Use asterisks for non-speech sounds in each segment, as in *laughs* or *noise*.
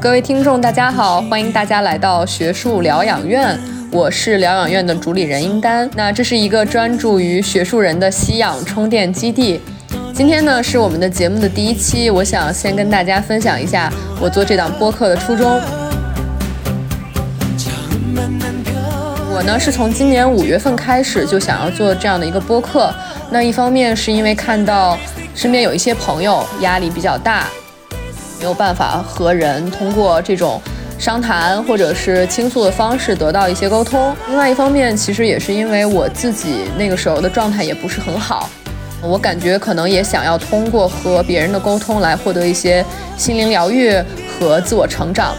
各位听众，大家好，欢迎大家来到学术疗养院，我是疗养院的主理人英丹。那这是一个专注于学术人的吸氧充电基地。今天呢是我们的节目的第一期，我想先跟大家分享一下我做这档播客的初衷。我呢是从今年五月份开始就想要做这样的一个播客。那一方面是因为看到身边有一些朋友压力比较大，没有办法和人通过这种商谈或者是倾诉的方式得到一些沟通。另外一方面，其实也是因为我自己那个时候的状态也不是很好，我感觉可能也想要通过和别人的沟通来获得一些心灵疗愈和自我成长。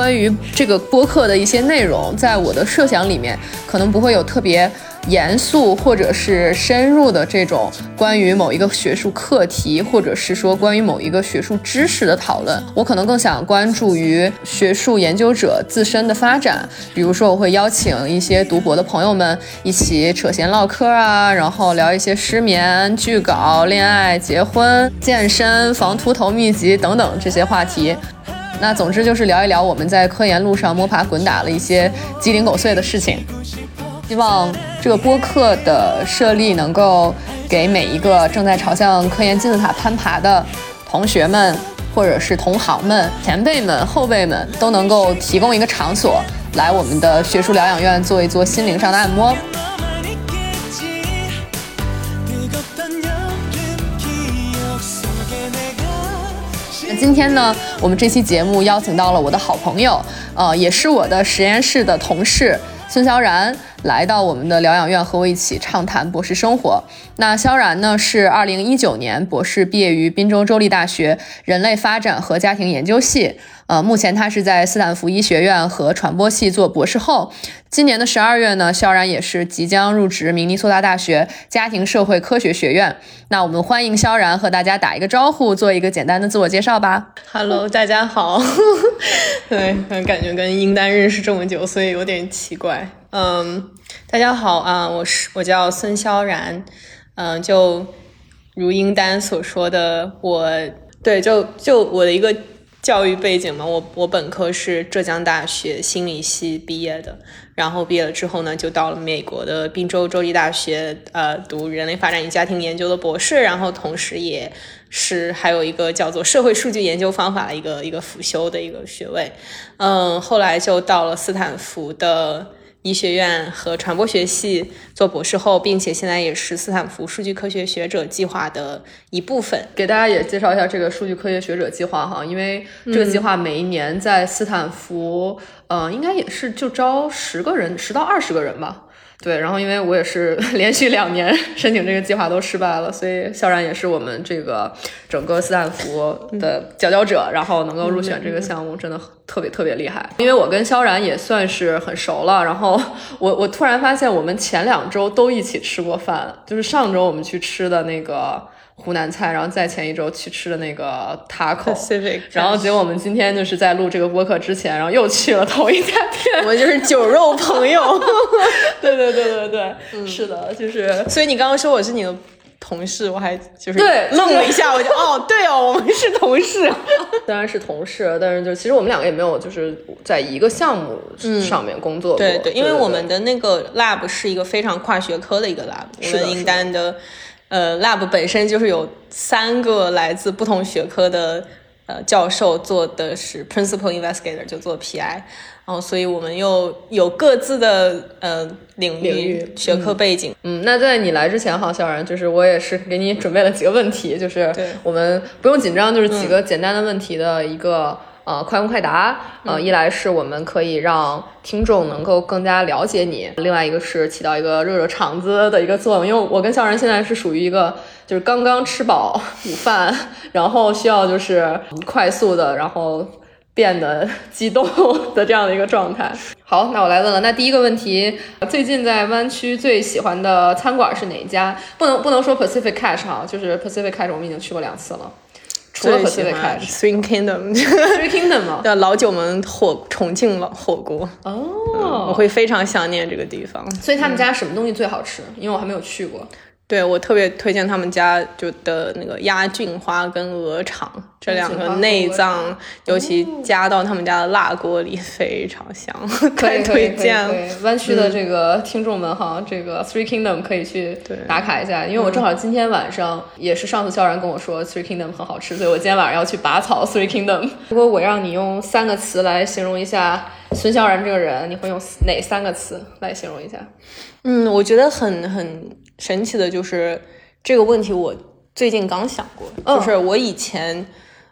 关于这个播客的一些内容，在我的设想里面，可能不会有特别严肃或者是深入的这种关于某一个学术课题，或者是说关于某一个学术知识的讨论。我可能更想关注于学术研究者自身的发展。比如说，我会邀请一些读博的朋友们一起扯闲唠嗑啊，然后聊一些失眠、剧稿、恋爱、结婚、健身、防秃头秘籍等等这些话题。那总之就是聊一聊我们在科研路上摸爬滚打的一些鸡零狗碎的事情。希望这个播客的设立能够给每一个正在朝向科研金字塔攀爬的同学们，或者是同行们、前辈们、后辈们，都能够提供一个场所，来我们的学术疗养院做一做心灵上的按摩。今天呢，我们这期节目邀请到了我的好朋友，呃，也是我的实验室的同事孙潇然，来到我们的疗养院和我一起畅谈博士生活。那萧然呢，是二零一九年博士毕业于滨州州立大学人类发展和家庭研究系。呃，目前他是在斯坦福医学院和传播系做博士后。今年的十二月呢，萧然也是即将入职明尼苏达大学家庭社会科学学院。那我们欢迎萧然和大家打一个招呼，做一个简单的自我介绍吧。Hello，大家好。*laughs* 对，感觉跟英丹认识这么久，所以有点奇怪。嗯，大家好啊，我是我叫孙萧然。嗯，就如英丹所说的，我对，就就我的一个。教育背景嘛，我我本科是浙江大学心理系毕业的，然后毕业了之后呢，就到了美国的宾州州立大学，呃，读人类发展与家庭研究的博士，然后同时也是还有一个叫做社会数据研究方法的一个一个辅修的一个学位，嗯，后来就到了斯坦福的。医学院和传播学系做博士后，并且现在也是斯坦福数据科学学者计划的一部分。给大家也介绍一下这个数据科学学者计划哈，因为这个计划每一年在斯坦福，呃，应该也是就招十个人，十到二十个人吧。对，然后因为我也是 *laughs* 连续两年申请这个计划都失败了，所以肖然也是我们这个整个斯坦福的佼佼者，然后能够入选这个项目，真的特别特别厉害。因为我跟肖然也算是很熟了，然后我我突然发现我们前两周都一起吃过饭，就是上周我们去吃的那个。湖南菜，然后在前一周去吃的那个 taco，*laughs* 然后结果我们今天就是在录这个播客之前，然后又去了同一家店，*laughs* 我们就是酒肉朋友。*laughs* 对对对对对，是的，就是。所以你刚刚说我是你的同事，我还就是对愣了一下，我就哦，对哦，我们是同事。当然是同事，但是就其实我们两个也没有就是在一个项目上面工作过。对对，因为我们的那个 lab 是一个非常跨学科的一个 lab，是的，应丹的。呃，lab 本身就是有三个来自不同学科的呃教授做的是 principal investigator，就做 PI，然后所以我们又有各自的呃领域学科背景。嗯，那在你来之前哈，小然就是我也是给你准备了几个问题，就是我们不用紧张，就是几个简单的问题的一个。呃，快问快答。呃，一来是我们可以让听众能够更加了解你，另外一个是起到一个热热场子的一个作用。因为我跟肖然现在是属于一个就是刚刚吃饱午饭，*laughs* 然后需要就是快速的，然后变得激动的这样的一个状态。好，那我来问了。那第一个问题，最近在湾区最喜欢的餐馆是哪一家？不能不能说 Pacific Catch 哈，就是 Pacific Catch 我们已经去过两次了。除了和 Civic Cash。*laughs* Three Kingdom，Three Kingdom 吗？叫老九门火重庆老火锅，哦，我会非常想念这个地方。所以他们家什么东西最好吃？因为我还没有去过。对我特别推荐他们家就的那个鸭菌花跟鹅肠这两个内脏，尤其加到他们家的辣锅里，非常香，太推荐了。湾区的这个听众们哈，这个 Three Kingdom 可以去打卡一下，因为我正好今天晚上也是上次萧然跟我说 Three Kingdom 很好吃，所以我今天晚上要去拔草 *laughs* Three Kingdom。如果我让你用三个词来形容一下孙萧然这个人，你会用哪三个词来形容一下？嗯，我觉得很很神奇的就是这个问题，我最近刚想过，就是我以前，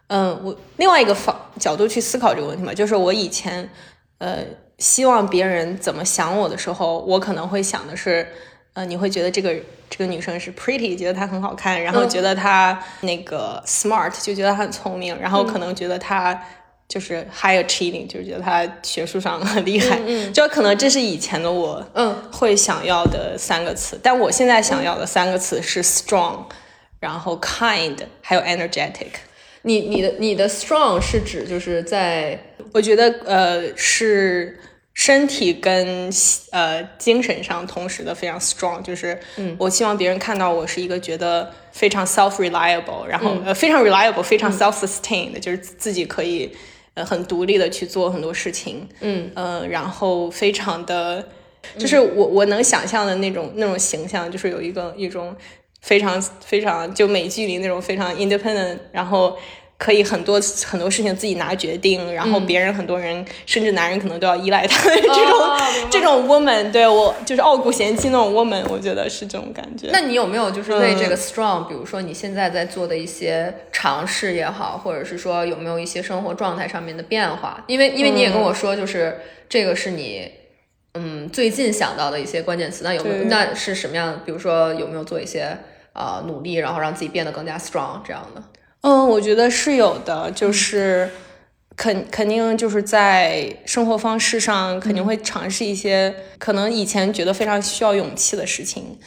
嗯，我另外一个方角度去思考这个问题嘛，就是我以前，呃，希望别人怎么想我的时候，我可能会想的是，呃，你会觉得这个这个女生是 pretty，觉得她很好看，然后觉得她那个 smart，就觉得她很聪明，然后可能觉得她。就是 high achieving，就是觉得他学术上 *laughs* 很厉害，嗯，就可能这是以前的我，嗯，会想要的三个词，但我现在想要的三个词是 strong，、然后 kind，还有 energetic。你你的你的 strong 是指就是在我觉得呃是身体跟呃精神上同时的非常 strong，就是我希望别人看到我是一个觉得非常 self reliable，然后、呃非常 reliable，非常 self sustained，、就是自己可以呃很独立的去做很多事情，嗯。呃，然后非常的，就是我我能想象的那种那种形象，就是有一个一种非常非常就美剧里那种非常 independent，然后可以很多很多事情自己拿决定，然后别人很多人甚至男人可能都要依赖他的这种、哦这种 woman，对我就是傲骨贤妻那种 woman，我觉得是这种感觉。那你有没有就是为这个 strong，、比如说你现在在做的一些尝试也好，或者是说有没有一些生活状态上面的变化？因为因为你也跟我说，就是、这个是你嗯最近想到的一些关键词。那有没有那是什么样？比如说有没有做一些呃努力，然后让自己变得更加 strong 这样的？嗯，我觉得是有的，就是肯肯定就是在生活方式上肯定会尝试一些可能以前觉得非常需要勇气的事情，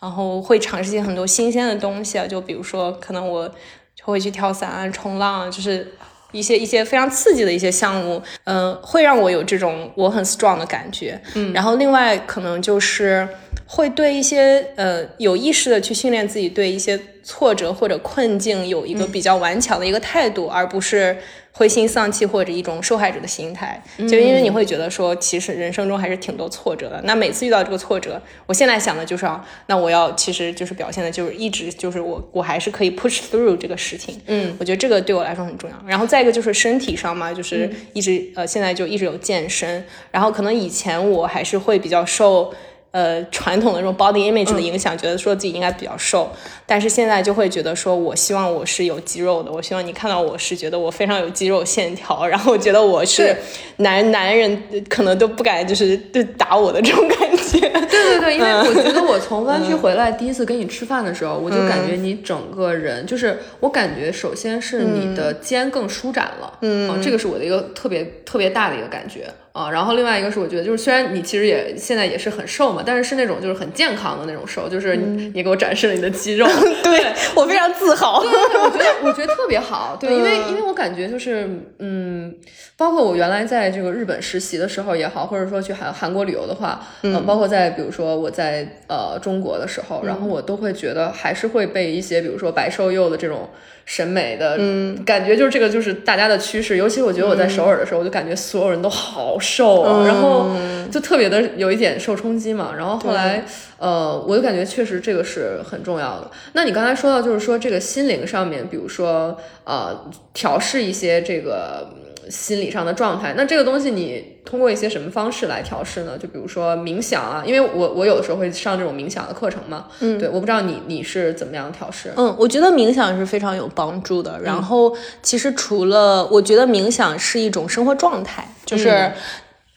然后会尝试一些很多新鲜的东西啊，就比如说可能我就会去跳伞啊、冲浪啊，就是。一些一些非常刺激的一些项目，嗯、会让我有这种我很 strong 的感觉。嗯，然后另外可能就是会对一些呃有意识的去训练自己对一些挫折或者困境有一个比较顽强的一个态度，而不是灰心丧气或者一种受害者的心态。就因为你会觉得说，其实人生中还是挺多挫折的。那每次遇到这个挫折，我现在想的就是啊，那我要其实就是表现的就是一直就是我我还是可以 push through 这个事情。嗯，我觉得这个对我来说很重要。然后再一个就是身体上嘛，就是一直、呃现在就一直有健身，然后可能以前我还是会比较受。呃，传统的这种 body image 的影响，觉得说自己应该比较瘦，但是现在就会觉得说，我希望我是有肌肉的，我希望你看到我是觉得我非常有肌肉线条，*laughs* 然后觉得我是男男人可能都不敢就是就打我的这种感觉。对对对，因为 *laughs* 我觉得我从湾区回来第一次跟你吃饭的时候，我就感觉你整个人就是，我感觉首先是你的肩更舒展了，嗯、这个是我的一个特别特别大的一个感觉啊。然后另外一个是我觉得就是虽然你其实也现在也是很瘦嘛，但是是那种就是很健康的那种瘦，就是你、你给我展示了你的肌肉，*laughs* 对我非常自豪。对，我觉得我觉得特别好，对，因为因为我感觉就是嗯，包括我原来在这个日本实习的时候也好，或者说去韩韩国旅游的话，嗯、包括在比如说我在呃中国的时候，然后我都会觉得还是会被一些比如说白瘦幼的这种审美的嗯感觉，就是这个就是大家的趋势。尤其我觉得我在首尔的时候，我就感觉所有人都好瘦啊，然后就特别的有一点受冲击嘛。然后后来呃，我就感觉确实这个是很重要的。那你刚才说到就是说这个心灵上面，比如说呃调试一些这个。心理上的状态，那这个东西你通过一些什么方式来调试呢？就比如说冥想啊，因为我我有的时候会上这种冥想的课程嘛，嗯，对，我不知道你你是怎么样调试？嗯，我觉得冥想是非常有帮助的。然后，其实除了我觉得冥想是一种生活状态，就是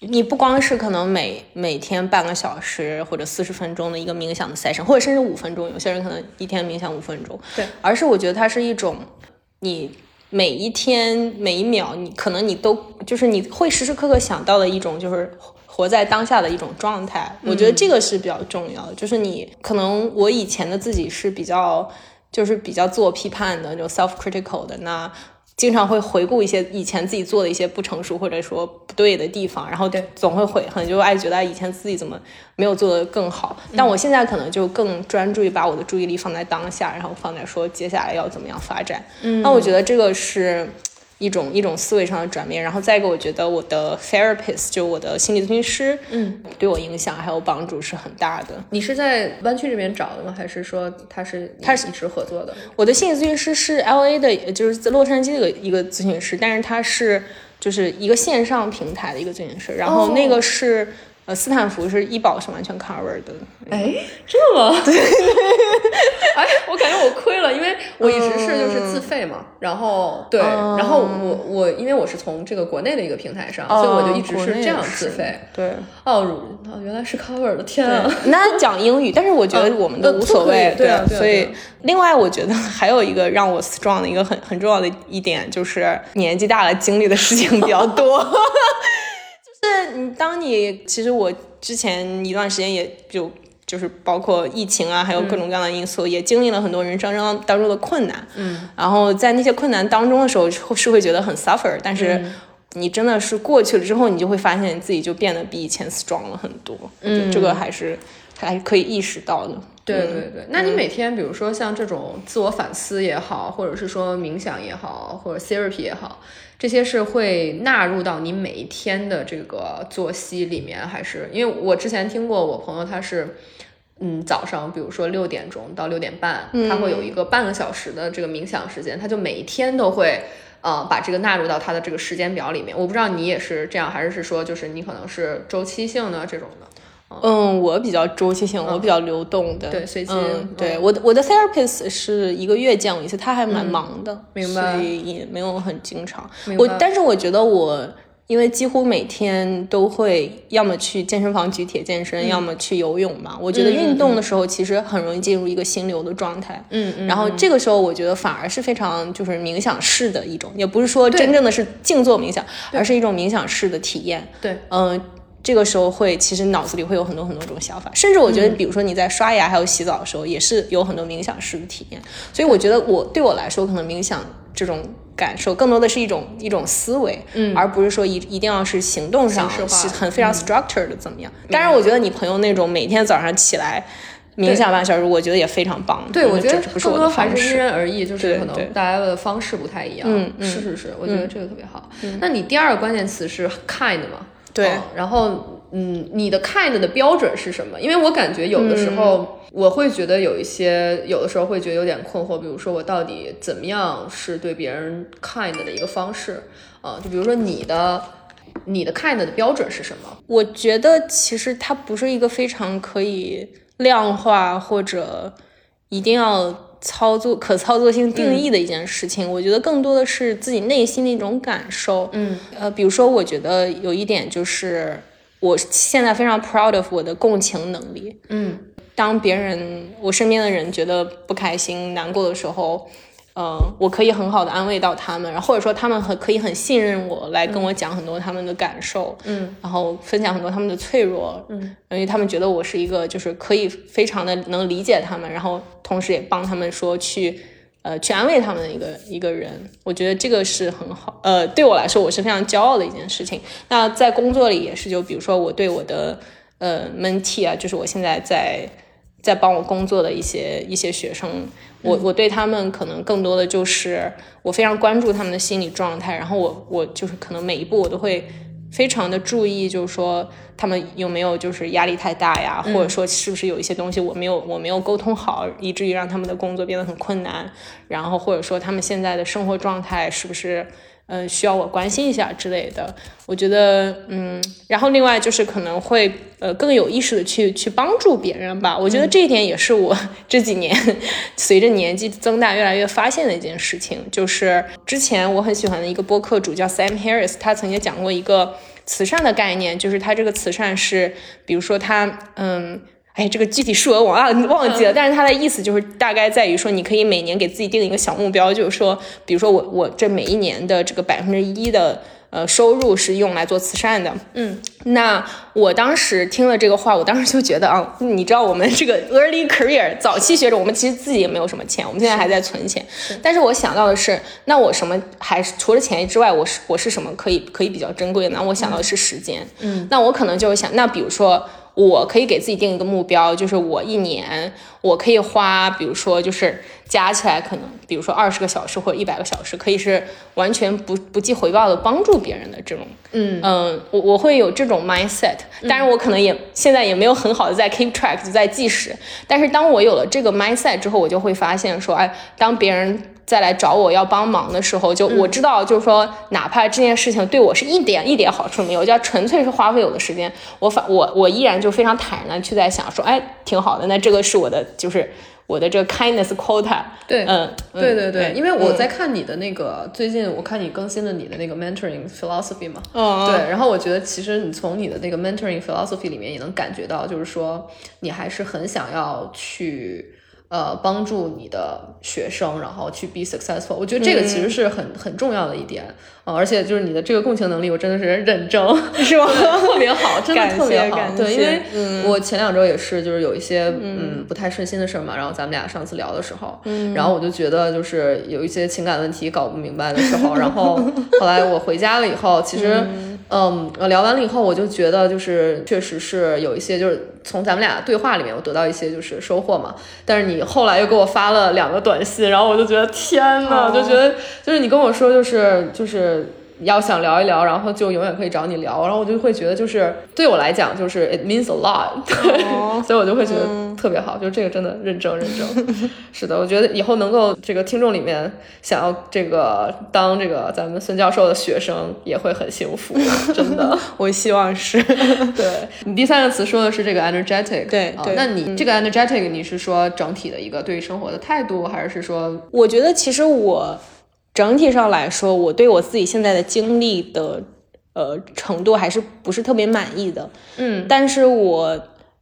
你不光是可能每每天半个小时或者四十分钟的一个冥想的 session，或者甚至五分钟，有些人可能一天冥想五分钟，对，而是我觉得它是一种你。每一天每一秒，你可能你都就是你会时时刻刻想到的一种，就是活在当下的一种状态。我觉得这个是比较重要的。就是你可能我以前的自己是比较就是比较自我批判的，就 self critical 的那。经常会回顾一些以前自己做的一些不成熟或者说不对的地方，然后总会悔恨，就爱觉得以前自己怎么没有做得更好。但我现在可能就更专注于把我的注意力放在当下，然后放在说接下来要怎么样发展。嗯那我觉得这个是。一种一种思维上的转变，然后再一个，我觉得我的 therapist 就我的心理咨询师，嗯，对我影响还有帮助是很大的。你是在湾区这边找的吗？还是说他是他是一直合作的？我的心理咨询师是 L A 的，就是在洛杉矶的一个咨询师，但是他是就是一个线上平台的一个咨询师，然后那个是。呃，斯坦福是医保是完全 cover 的。哎，这么？对。哎，我感觉我亏了，因为我一直是就是自费嘛。然后对，然后我我因为我是从这个国内的一个平台上，所以我就一直是这样自费。对。哦，原来是 cover 的，天啊！那讲英语，但是我觉得我们都无所谓。对啊。所以，另外我觉得还有一个让我 strong 的一个很很重要的一点，就是年纪大了，经历的事情比较多。*laughs* 是你，当你其实我之前一段时间也就就是包括疫情啊，还有各种各样的因素，也经历了很多人生当当中的困难。嗯，然后在那些困难当中的时候，是会觉得很 suffer，但是你真的是过去了之后，你就会发现你自己就变得比以前 strong 了很多。嗯，这个还是还是可以意识到的。对对对，那你每天比如说像这种自我反思也好，或者是说冥想也好，或者 therapy 也好。这些是会纳入到你每一天的这个作息里面，还是因为我之前听过我朋友他是，嗯，早上比如说六点钟到六点半，他会有一个半个小时的这个冥想时间，他就每一天都会呃把这个纳入到他的这个时间表里面。我不知道你也是这样，还是是说就是你可能是周期性的这种的。嗯，我比较周期性，我比较流动的，对，随机。对，我的我的 therapist 是一个月见我一次，他还蛮忙的，明白，所以也没有很经常。我但是我觉得我因为几乎每天都会要么去健身房举铁健身，要么去游泳嘛。我觉得运动的时候其实很容易进入一个心流的状态。嗯嗯。然后这个时候我觉得反而是非常就是冥想式的一种，也不是说真正的是静坐冥想，而是一种冥想式的体验。对，嗯。这个时候会，其实脑子里会有很多很多种想法，甚至我觉得，比如说你在刷牙还有洗澡的时候，也是有很多冥想式的体验。所以我觉得，我对我来说，可能冥想这种感受更多的是一种一种思维，嗯，而不是说一一定要是行动上是很非常 structured 的怎么样。当然，我觉得你朋友那种每天早上起来冥想半小时，我觉得也非常棒。对，我觉得更多还是因人而异，就是可能大家的方式不太一样。嗯是是是，我觉得这个特别好。那你第二个关键词是 kind 吗？对，然后。嗯，你的 kind 的标准是什么？因为我感觉有的时候我会觉得有一些，有的时候会觉得有点困惑。比如说，我到底怎么样是对别人 kind 的一个方式啊？就比如说你的你的 kind 的标准是什么？我觉得其实它不是一个非常可以量化或者一定要操作、可操作性定义的一件事情。我觉得更多的是自己内心的一种感受。嗯，呃，比如说，我觉得有一点就是。我现在非常 proud of 我的共情能力。嗯，当别人我身边的人觉得不开心、难过的时候，呃，我可以很好的安慰到他们，然后或者说他们很可以很信任我，来跟我讲很多他们的感受。嗯，然后分享很多他们的脆弱。嗯，因为他们觉得我是一个就是可以非常的能理解他们，然后同时也帮他们说去。呃，去安慰他们的一个一个人，我觉得这个是很好。呃，对我来说，我是非常骄傲的一件事情。那在工作里也是，就比如说我对我的呃 mentee 啊，就是我现在在在帮我工作的一些一些学生，我我对他们可能更多的就是我非常关注他们的心理状态，然后我我就是可能每一步我都会。非常的注意，就是说他们有没有就是压力太大呀，或者说是不是有一些东西我没有我没有沟通好，以至于让他们的工作变得很困难，然后或者说他们现在的生活状态是不是？嗯，需要我关心一下之类的，我觉得，嗯，然后另外就是可能会，呃，更有意识的去去帮助别人吧。我觉得这一点也是我这几年随着年纪增大越来越发现的一件事情。就是之前我很喜欢的一个播客主叫 Sam Harris，他曾经讲过一个慈善的概念，就是他这个慈善是，比如说他，嗯。哎，这个具体数额我忘忘记了，但是它的意思就是大概在于说，你可以每年给自己定一个小目标，就是说，比如说我我这每一年的这个百分之一的呃收入是用来做慈善的。嗯，那我当时听了这个话，我当时就觉得啊，你知道我们这个 early career 早期学者，我们其实自己也没有什么钱，我们现在还在存钱。但是我想到的是，那我什么还是除了钱之外，我是我是什么可以可以比较珍贵的呢？我想到的是时间。嗯，那我可能就是想，那比如说。我可以给自己定一个目标，就是我一年我可以花，比如说就是加起来可能，比如说二十个小时或者一百个小时，可以是完全不不计回报的帮助别人的这种，嗯嗯，我我会有这种 mindset，当然我可能也现在也没有很好的在 keep track 就在计时，但是当我有了这个 mindset 之后，我就会发现说，哎，当别人。再来找我要帮忙的时候，就我知道，就是说，哪怕这件事情对我是一点一点好处没有，就纯粹是花费我的时间，我反我我依然就非常坦然的去在想说，哎，挺好的，那这个是我的，就是我的这个 kindness quota。对，嗯，对对对，因为我在看你的那个最近，我看你更新了你的那个 mentoring philosophy 嘛，嗯，对，然后我觉得其实你从你的那个 mentoring philosophy 里面也能感觉到，就是说你还是很想要去。呃，帮助你的学生，然后去 be successful，我觉得这个其实是很很重要的一点啊，而且就是你的这个共情能力，我真的是认真，*laughs* 是吗？特别好，*laughs* 真的特别好。对，因为我前两周也是，就是有一些嗯不太顺心的事儿嘛，然后咱们俩上次聊的时候，然后我就觉得就是有一些情感问题搞不明白的时候，然后 *laughs* 后来我回家了以后，其实。嗯，聊完了以后，我就觉得就是确实是有一些，就是从咱们俩对话里面，我得到一些就是收获嘛。但是你后来又给我发了两个短信，然后我就觉得天呐，就觉得就是你跟我说就是就是。要想聊一聊，然后就永远可以找你聊，然后我就会觉得，就是对我来讲，就是 it means a lot，对，*laughs* 所以我就会觉得特别好，就这个真的认证认证，*laughs* 是的，我觉得以后能够这个听众里面想要这个当这个咱们孙教授的学生也会很幸福，真的，*laughs* 我希望是。对你第三个词说的是这个 energetic，对对，那你这个 energetic 你是说整体的一个对于生活的态度，还是说？我觉得其实我。整体上来说，我对我自己现在的经历的呃程度还是不是特别满意的。嗯，但是我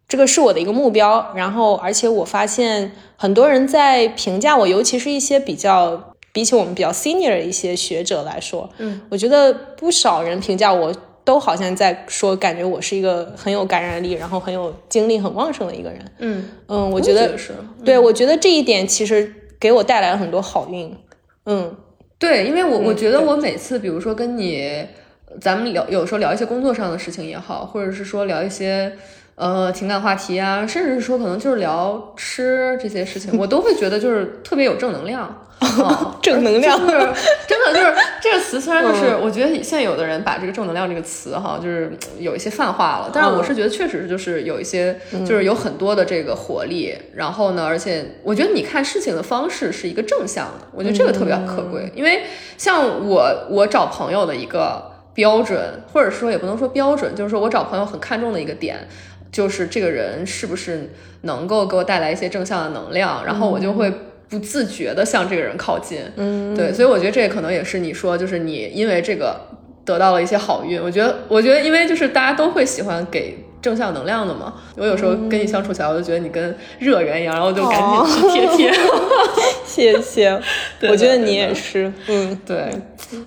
这个是我的一个目标。然后，而且我发现很多人在评价我，尤其是一些比较比起我们比较 senior 的一些学者来说，嗯，我觉得不少人评价我都好像在说，感觉我是一个很有感染力，然后很有精力很旺盛的一个人。嗯嗯，我觉得是。对，我觉得这一点其实给我带来了很多好运。嗯。对，因为我我觉得我每次，比如说跟你，咱们聊，有时候聊一些工作上的事情也好，或者是说聊一些呃情感话题啊，甚至是说可能就是聊吃这些事情，*laughs* 我都会觉得就是特别有正能量。*laughs* 正能量。就是真的就是 *laughs* 这个词，虽然就是我觉得现在有的人把这个正能量这个词哈，就是有一些泛化了，但是我是觉得确实就是有一些就是有很多的这个活力，然后呢，而且我觉得你看事情的方式是一个正向的，我觉得这个特别可贵，因为像我我找朋友的一个标准，或者说也不能说标准，就是说我找朋友很看重的一个点，就是这个人是不是能够给我带来一些正向的能量，然后我就会。不自觉的向这个人靠近，嗯，对，所以我觉得这可能也是你说，就是你因为这个得到了一些好运。我觉得，我觉得，因为就是大家都会喜欢给正向能量的嘛。我有时候跟你相处起来，我就觉得你跟热源一样，然后就赶紧去贴贴。*laughs* *laughs* 谢谢，*laughs* 我觉得你也是，嗯，对。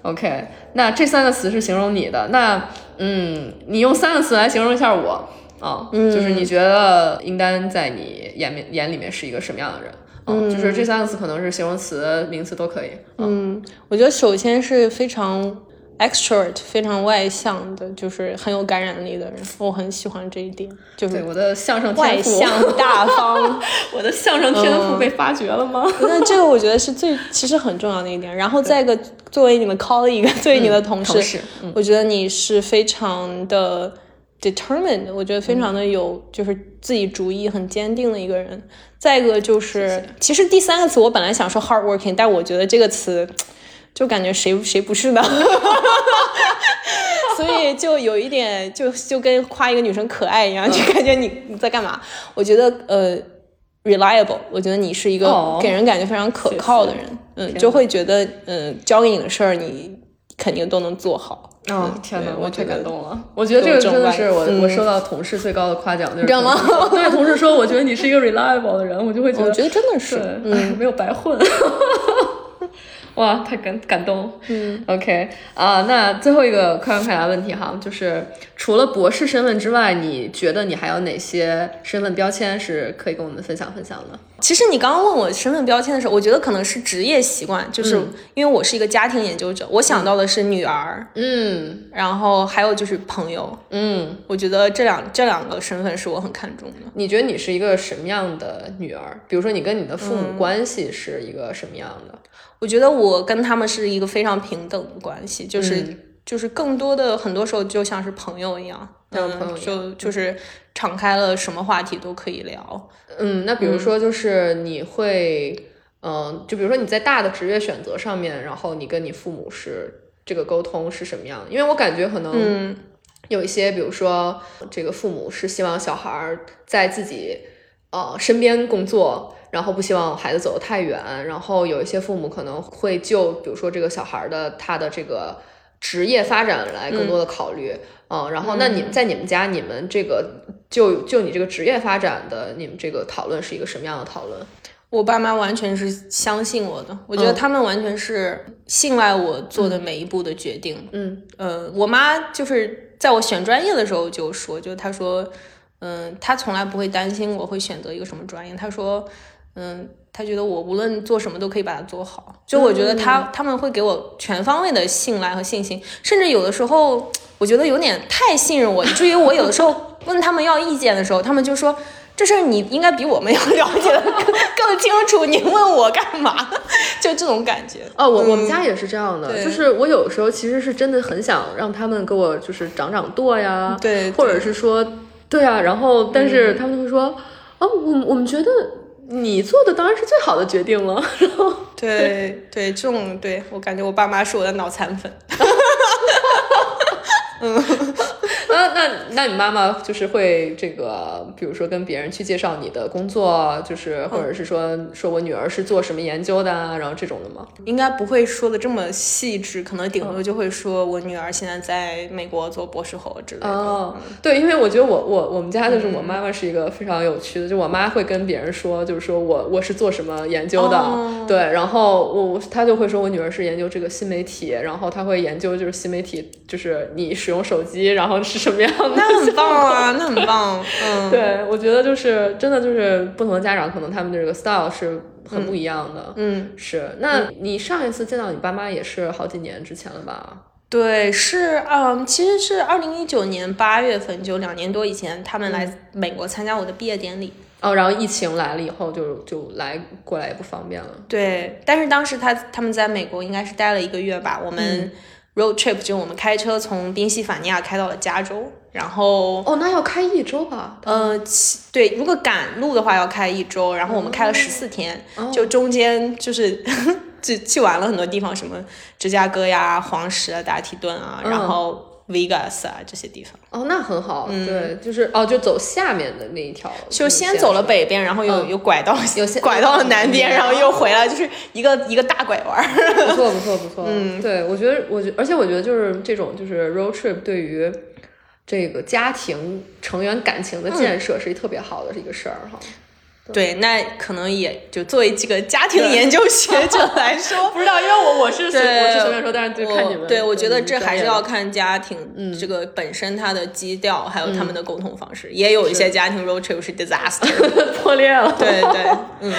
OK，那这三个词是形容你的，那嗯，你用三个词来形容一下我啊，就是你觉得应丹在你眼面眼里面是一个什么样的人？嗯，就是这三个词可能是形容词、名词都可以。嗯，我觉得首先是非常 extrovert、非常外向的，就是很有感染力的人，我很喜欢这一点。就是我的相声天赋外向大方，*laughs* 我的相声天赋被发掘了吗？*laughs* 那这个我觉得是最其实很重要的一点。然后再一个，作为你的 colleague，作为你的同事，我觉得你是非常的 determined，我觉得非常的有就是自己主意很坚定的一个人。再一个就是，其实第三个词我本来想说 hardworking，但我觉得这个词就感觉谁谁不是呢？*laughs* 所以就有一点，就就跟夸一个女生可爱一样，就感觉你你在干嘛？我觉得呃，reliable，我觉得你是一个给人感觉非常可靠的人，嗯，就会觉得嗯，交给你的事儿你肯定都能做好。哦，天哪，我太感动了！我觉得这个真的是我我收到同事最高的夸奖，就是道吗？对，同事说我觉得你是一个 reliable 的人，我就会觉得，我觉得真的是，嗯，*laughs* 没有白混。*laughs* 哇，太感感动。嗯，OK 啊，那最后一个快问快答问题哈，就是除了博士身份之外，你觉得你还有哪些身份标签是可以跟我们分享分享的？其实你刚刚问我身份标签的时候，我觉得可能是职业习惯，就是因为我是一个家庭研究者，我想到的是女儿，嗯然后还有就是朋友。嗯，我觉得这两这两个身份是我很看重的。你觉得你是一个什么样的女儿？比如说你跟你的父母关系是一个什么样的？我觉得我跟他们是一个非常平等的关系，就是、嗯就是更多的很多时候就像是朋友一样，嗯朋友就就是敞开了，什么话题都可以聊。嗯，那比如说就是你会，嗯、就比如说你在大的职业选择上面，然后你跟你父母是这个沟通是什么样的？因为我感觉可能嗯有一些，比如说这个父母是希望小孩儿在自己呃身边工作。然后不希望孩子走得太远，然后有一些父母可能会就比如说这个小孩儿的他的这个职业发展来更多的考虑，嗯然后那你们在你们家，你们这个就就你这个职业发展的，你们这个讨论是一个什么样的讨论？我爸妈完全是相信我的，我觉得嗯他们完全是信赖我做的每一步的决定。嗯呃，我妈就是在我选专业的时候就说，就她说，嗯、他从来不会担心我会选择一个什么专业。他说，嗯，他觉得我无论做什么都可以把它做好。就我觉得他、他们会给我全方位的信赖和信心，甚至有的时候我觉得有点太信任我，以至于我有的时候 *laughs* 问他们要意见的时候，他们就说。这事儿你应该比我们要了解的更更清楚，你问我干嘛？*laughs* 就这种感觉。哦，我我们家也是这样的，对就是我有时候其实是真的很想让他们给我就是长长舵呀，对或者是说，对啊，然后但是他们就会说，哦，我我们觉得你做的当然是最好的决定了，*laughs* 然后对对，这种对我感觉我爸妈是我的脑残粉。*laughs* 那那那你妈妈就是会这个，比如说跟别人去介绍你的工作，就是或者是说说我女儿是做什么研究的啊，然后这种的吗？应该不会说的这么细致，可能顶多就会说我女儿现在在美国做博士后之类的。哦，对，因为我觉得我我我们家就是我妈妈是一个非常有趣的，就我妈会跟别人说，就是说我我是做什么研究的，哦对，然后我我她就会说我女儿是研究这个新媒体，然后她会研究就是新媒体，就是你使用手机，然后是什么样的，那很棒啊，那很棒。嗯，*laughs* 对，我觉得就是真的就是不同的家长可能他们的这个 style 是很不一样的。嗯，是，那你上一次见到你爸妈也是好几年之前了吧？对，是嗯，其实是二零一九年八月份，就两年多以前，他们来美国参加我的毕业典礼。哦，然后疫情来了以后就就来过来也不方便了。对，但是当时他他们在美国应该是待了一个月吧。我们 road trip 就我们开车从宾夕法尼亚开到了加州，然后哦，那要开一周吧？呃，对，如果赶路的话要开一周，然后我们开了十四天，就中间就是就 *laughs* 去玩了很多地方，什么芝加哥呀、黄石啊、达提顿啊，然后 Vegas 啊这些地方。哦，那很好。对，就是哦，就走下面的那一条，就先走了北边，然后又、嗯又拐到有 *laughs* 拐到了南边，嗯然后又回来，就是一个一个大拐弯儿。*laughs* 不错，不错，不错。嗯，对，我觉得，我觉，而且我觉得就是这种就是 road trip 对于这个家庭成员感情的建设是一特别好的一个事儿哈。对，那可能也就作为这个家庭研究学 *laughs* 者来说，不知道，因为我我是随对我是随便说，但是就看你们。我对，我觉得这还是要看。看家庭嗯这个本身它的基调，还有他们的沟通方式。也有一些家庭 road trip 是 disaster。*laughs* 破裂了。对对，*laughs* 嗯，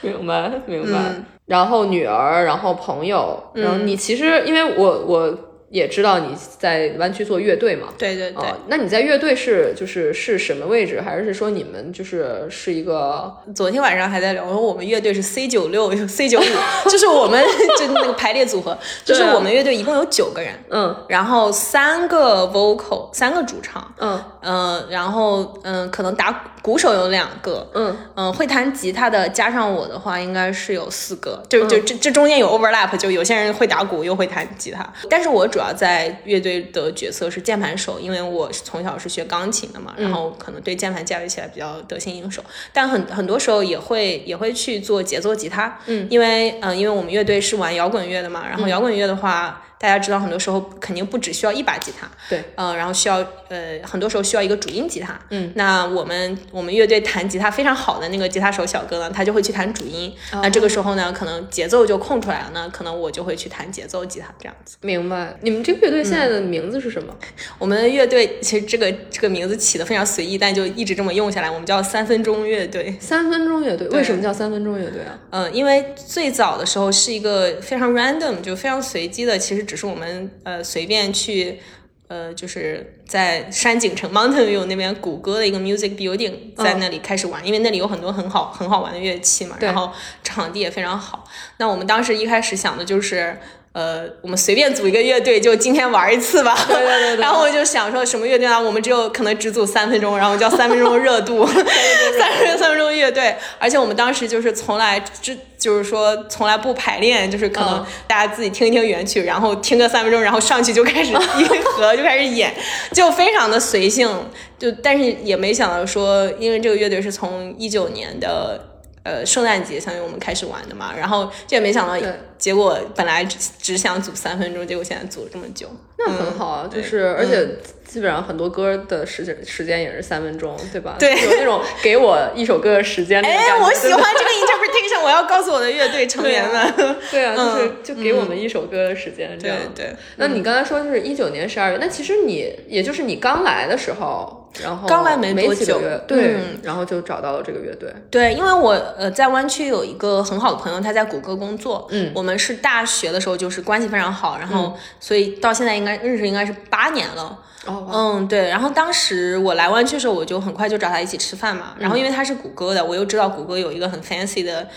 明白，明白。然后女儿，然后朋友，然后你其实，因为我我也知道你在湾区做乐队嘛，对对对。哦，那你在乐队是就是是什么位置？还是说你们就是是一个昨天晚上还在聊，我说我们乐队是 C 九六、*laughs* C 九五，*laughs* 就是我们 *laughs* 就那个排列组合，就是我们乐队一共有九个人，嗯。然后三个 vocal，三个主唱，嗯。嗯，然后嗯，可能打鼓手有两个，嗯。嗯，会弹吉他的加上我的话，应该是有四个，就就这这中间有 overlap，就有些人会打鼓又会弹吉他，但是我主要在乐队的角色是键盘手，因为我是从小是学钢琴的嘛，然后可能对键盘驾驭起来比较得心应手，但很很多时候也会也会去做节奏吉他，嗯，因为嗯、呃因为我们乐队是玩摇滚乐的嘛，然后摇滚乐的话。大家知道，很多时候肯定不只需要一把吉他，对，呃，然后需要呃，很多时候需要一个主音吉他。嗯，那我们我们乐队弹吉他非常好的那个吉他手小哥呢，他就会去弹主音。哦那这个时候呢，可能节奏就空出来了，呢可能我就会去弹节奏吉他这样子。明白。你们这个乐队现在的名字是什么？我们的乐队其实这个这个名字起的非常随意，但就一直这么用下来。我们叫三分钟乐队。三分钟乐队。为什么叫三分钟乐队啊？嗯，因为最早的时候是一个非常 random，就非常随机的，其实只是我们呃随便去呃就是在山景城 Mountain View 那边谷歌的一个 music building，在那里开始玩，因为那里有很多很好很好玩的乐器嘛，然后场地也非常好。那我们当时一开始想的就是。呃，我们随便组一个乐队，就今天玩一次吧。*laughs* 对对对对然后我就想说，什么乐队呢？我们只有可能只组三分钟，然后叫三分钟热度，三分钟三分钟乐队。而且我们当时就是从来之，就是说从来不排练，就是可能大家自己听一听原曲，然后听个三分钟，然后上去就开始一合就开始演，*laughs* 就非常的随性。就但是也没想到说，因为这个乐队是从一九年的。呃，圣诞节相当于我们开始玩的嘛，然后这也没想到，结果本来只只想组三分钟，结果现在组了这么久，那很好啊，就是而且基本上很多歌的时间时间也是三分钟，对吧？对，有那种 *laughs* 给我一首歌的时间。哎，我喜欢这个 interpretation，我要告诉我的乐队 *laughs* 成员们。对啊，*laughs* 就是就给我们一首歌的时间，这样。对。那你刚才说就是一九年十二月，那其实你也就是你刚来的时候。然后刚来没多久，嗯对，然后就找到了这个乐队。对，因为我呃在湾区有一个很好的朋友，他在谷歌工作。嗯，我们是大学的时候就是关系非常好，然后所以到现在应该认识应该是八年了。哦，嗯，对。然后当时我来湾区的时候，我就很快就找他一起吃饭嘛。然后因为他是谷歌的，我又知道谷歌有一个很 fancy 的。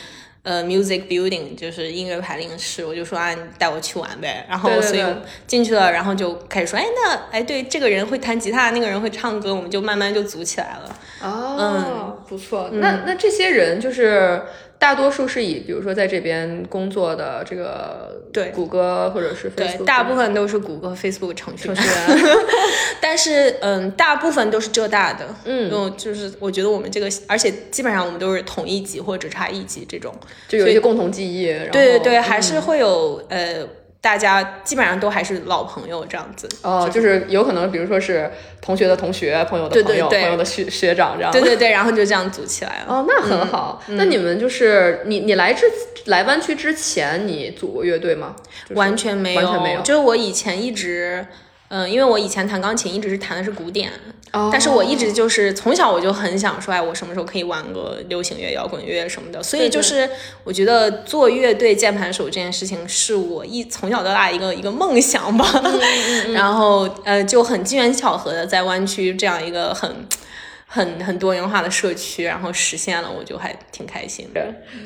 呃，music building 就是音乐排练室，我就说啊，你带我去玩呗。然后所以进去了，然后就开始说，哎，那哎，对，这个人会弹吉他，那个人会唱歌，我们就慢慢就组起来了。哦，嗯，不错。那那这些人就是大多数是以，比如说在这边工作的这个对谷歌或者是对，大部分都是谷歌、Facebook 程序员。*laughs* 但是嗯，大部分都是浙大的。嗯，就是我觉得我们这个，而且基本上我们都是同一级或者只差一级这种。就有一些共同记忆，对对对，还是会有呃，大家基本上都还是老朋友这样子。哦，就是有可能，比如说是同学的同学，朋友的朋友，朋友的学学长这样。对对对，然后就这样组起来了。哦，那很好。那你们就是你你来之来湾区之前，你组过乐队吗？完全没有，完全没有。就是我以前一直。嗯，因为我以前弹钢琴一直是弹的是古典，哦、但是我一直就是从小我就很想说，哎，我什么时候可以玩个流行乐、摇滚乐什么的。所以就是我觉得做乐队键盘手这件事情是我一从小到大一个一个梦想吧。*laughs* 然后呃，就很机缘巧合的在湾区这样一个很很很多元化的社区，然后实现了，我就还挺开心的。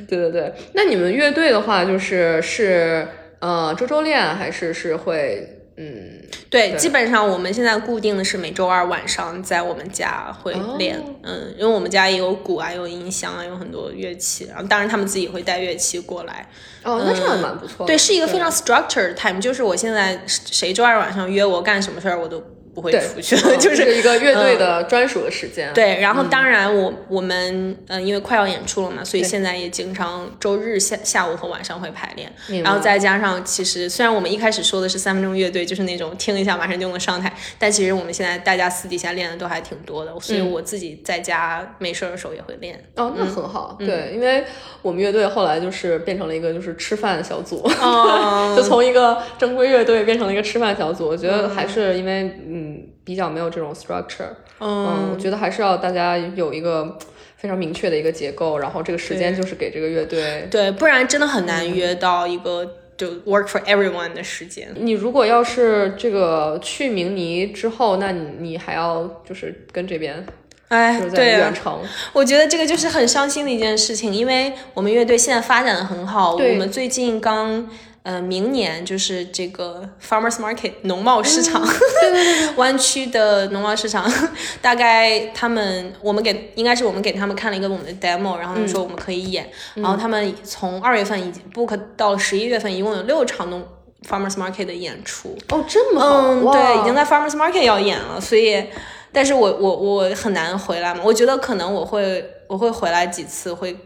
对对对，那你们乐队的话，就是是呃周周练还是是会？嗯，对，基本上我们现在固定的是每周二晚上在我们家会练，哦、嗯，因为我们家也有鼓啊，有音箱啊，有很多乐器，然后当然他们自己会带乐器过来。哦，那这样蛮不错、嗯。对，是一个非常 structured time，就是我现在谁周二晚上约我干什么事儿，我都。不会出去了，*laughs* 就是一个乐队的专属的时间。嗯、对，然后当然我、嗯、我们嗯，因为快要演出了嘛，所以现在也经常周日下下午和晚上会排练，然后再加上其实虽然我们一开始说的是三分钟乐队，就是那种听一下马上就能上台，但其实我们现在大家私底下练的都还挺多的，所以我自己在家没事的时候也会练。哦，那很好。对，因为我们乐队后来就是变成了一个就是吃饭小组，哦、*laughs* 就从一个正规乐队变成了一个吃饭小组。我觉得还是因为嗯。比较没有这种 structure，嗯，我觉得还是要大家有一个非常明确的一个结构，然后这个时间就是给这个乐队，对，不然真的很难约到一个就 work for everyone 的时间。你如果要是这个去明尼之后，那你你还要就是跟这边，哎，对，远程，我觉得这个就是很伤心的一件事情，因为我们乐队现在发展的很好，我们最近刚。呃，明年就是这个 farmers market 农贸市场，对对对，*laughs* 湾区的农贸市场，大概他们我们给应该是我们给他们看了一个我们的 demo，然后他们说我们可以演，嗯、然后他们从二月份已经 book 到十一月份，一共有六场农 farmers market 的演出。哦，这么好，嗯，对，已经在 farmers market 要演了，所以，但是我我我很难回来嘛，我觉得可能我会我会回来几次会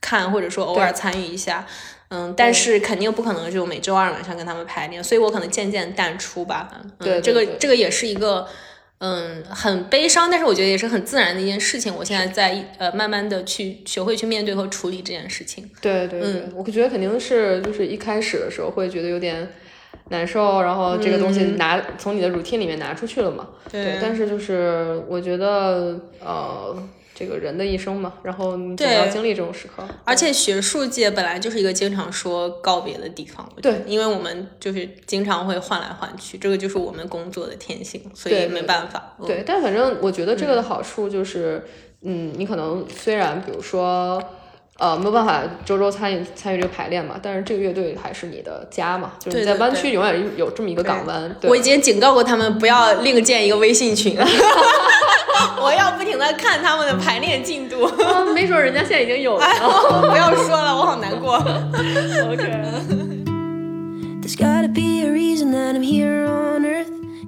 看，或者说偶尔参与一下。嗯，但是肯定不可能就每周二晚上跟他们排练，所以我可能渐渐淡出吧。嗯、对，这个这个也是一个嗯很悲伤，但是我觉得也是很自然的一件事情。我现在在呃慢慢的去学会去面对和处理这件事情。对对对，我觉得肯定是就是一开始的时候会觉得有点难受，然后这个东西拿、从你的 routine 里面拿出去了嘛。对，但是就是我觉得呃。这个人的一生嘛，然后你总要经历这种时刻。而且学术界本来就是一个经常说告别的地方，对，因为我们就是经常会换来换去，这个就是我们工作的天性，所以没办法。对，但反正我觉得这个的好处就是，嗯，你可能虽然比如说。呃，没有办法周周参与参与这个排练嘛，但是这个乐队还是你的家嘛，就是你在湾区永远有这么一个港湾。我已经警告过他们不要另建一个微信群，*laughs* 我要不停的看他们的排练进度。没准人家现在已经有了，不要说了，我好难过。*laughs* OK。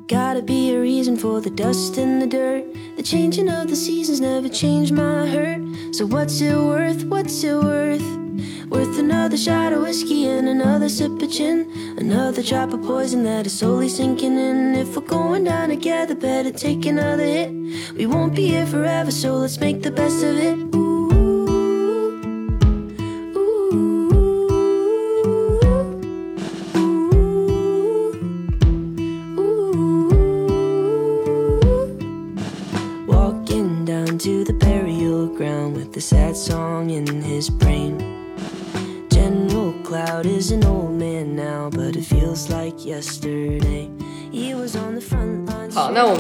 Gotta be a reason for the dust and the dirt. The changing of the seasons never changed my hurt. So what's it worth? What's it worth? Worth another shot of whiskey and another sip of gin. Another drop of poison that is slowly sinking in. If we're going down together, better take another hit. We won't be here forever, so let's make the best of it.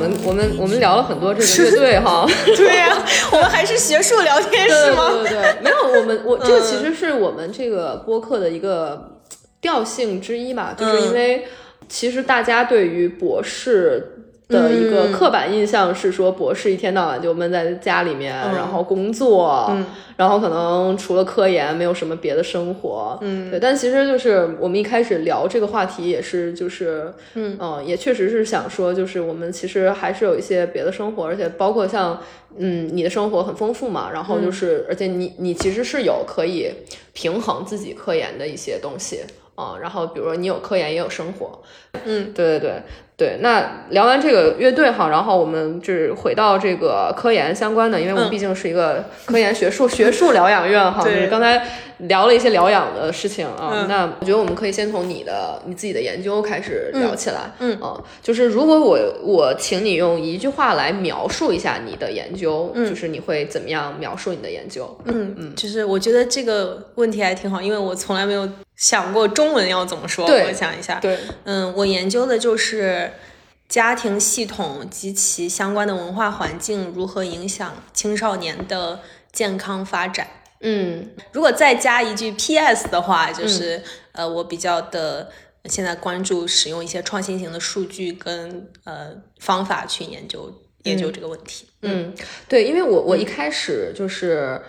们我们我们聊了很多这个乐队哈，*laughs* 对呀，我们还是学术聊天是吗？对对。对，没有，我们我这个其实是我们这个播客的一个调性之一嘛，就是因为其实大家对于博士。的一个刻板印象是说，博士一天到晚就闷在家里面，然后工作，然后可能除了科研没有什么别的生活。嗯，对。但其实就是我们一开始聊这个话题也是，就是嗯嗯，也确实是想说，就是我们其实还是有一些别的生活，而且包括像嗯，你的生活很丰富嘛，然后就是而且你你其实是有可以平衡自己科研的一些东西啊，然后比如说你有科研也有生活。嗯，对对对。对，那聊完这个乐队哈，然后我们就是回到这个科研相关的，因为我们毕竟是一个科研学术学术疗养院哈。就是，刚才聊了一些疗养的事情啊，那我觉得我们可以先从你的你自己的研究开始聊起来。嗯，啊，就是如果我我请你用一句话来描述一下你的研究，就是你会怎么样描述你的研究？嗯嗯，就是我觉得这个问题还挺好，因为我从来没有。想过中文要怎么说？我想一下。对，嗯，我研究的就是家庭系统及其相关的文化环境如何影响青少年的健康发展。嗯，如果再加一句 P.S. 的话，就是呃，我比较的现在关注使用一些创新型的数据跟呃方法去研究研究这个问题。嗯，对，因为我我一开始就是。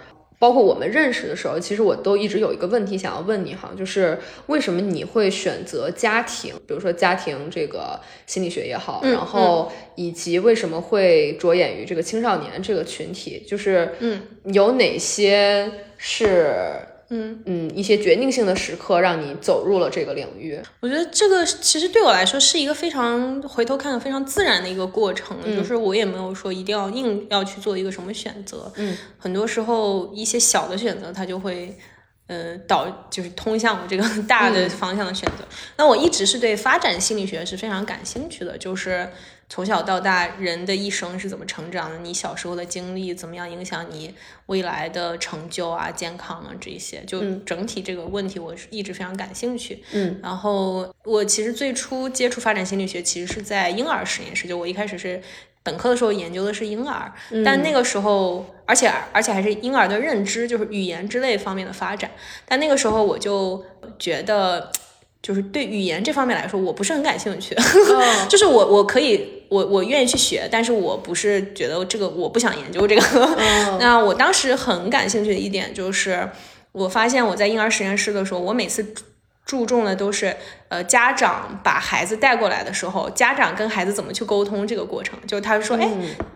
包括我们认识的时候，其实我都一直有一个问题想要问你哈，就是为什么你会选择家庭，比如说家庭这个心理学也好，然后以及为什么会着眼于这个青少年这个群体，就是嗯，有哪些是。嗯嗯，一些决定性的时刻让你走入了这个领域。我觉得这个其实对我来说是一个非常回头看非常自然的一个过程，就是我也没有说一定要硬要去做一个什么选择。嗯，很多时候一些小的选择它就会。呃，导就是通向我这个 *laughs* 大的方向的选择。那我一直是对发展心理学是非常感兴趣的，就是从小到大人的一生是怎么成长的，你小时候的经历怎么样影响你未来的成就啊、健康啊这些，就整体这个问题我是一直非常感兴趣。嗯，然后我其实最初接触发展心理学，其实是在婴儿实验室，就我一开始是。本科的时候研究的是婴儿，但那个时候，而且而且还是婴儿的认知，就是语言之类方面的发展。但那个时候我就觉得，就是对语言这方面来说，我不是很感兴趣。*laughs* 就是我我可以，我我愿意去学，但是我不是觉得这个我不想研究这个。*laughs* 那我当时很感兴趣的一点就是，我发现我在婴儿实验室的时候，我每次。注重的都是，呃，家长把孩子带过来的时候，家长跟孩子怎么去沟通这个过程。就他说，哎，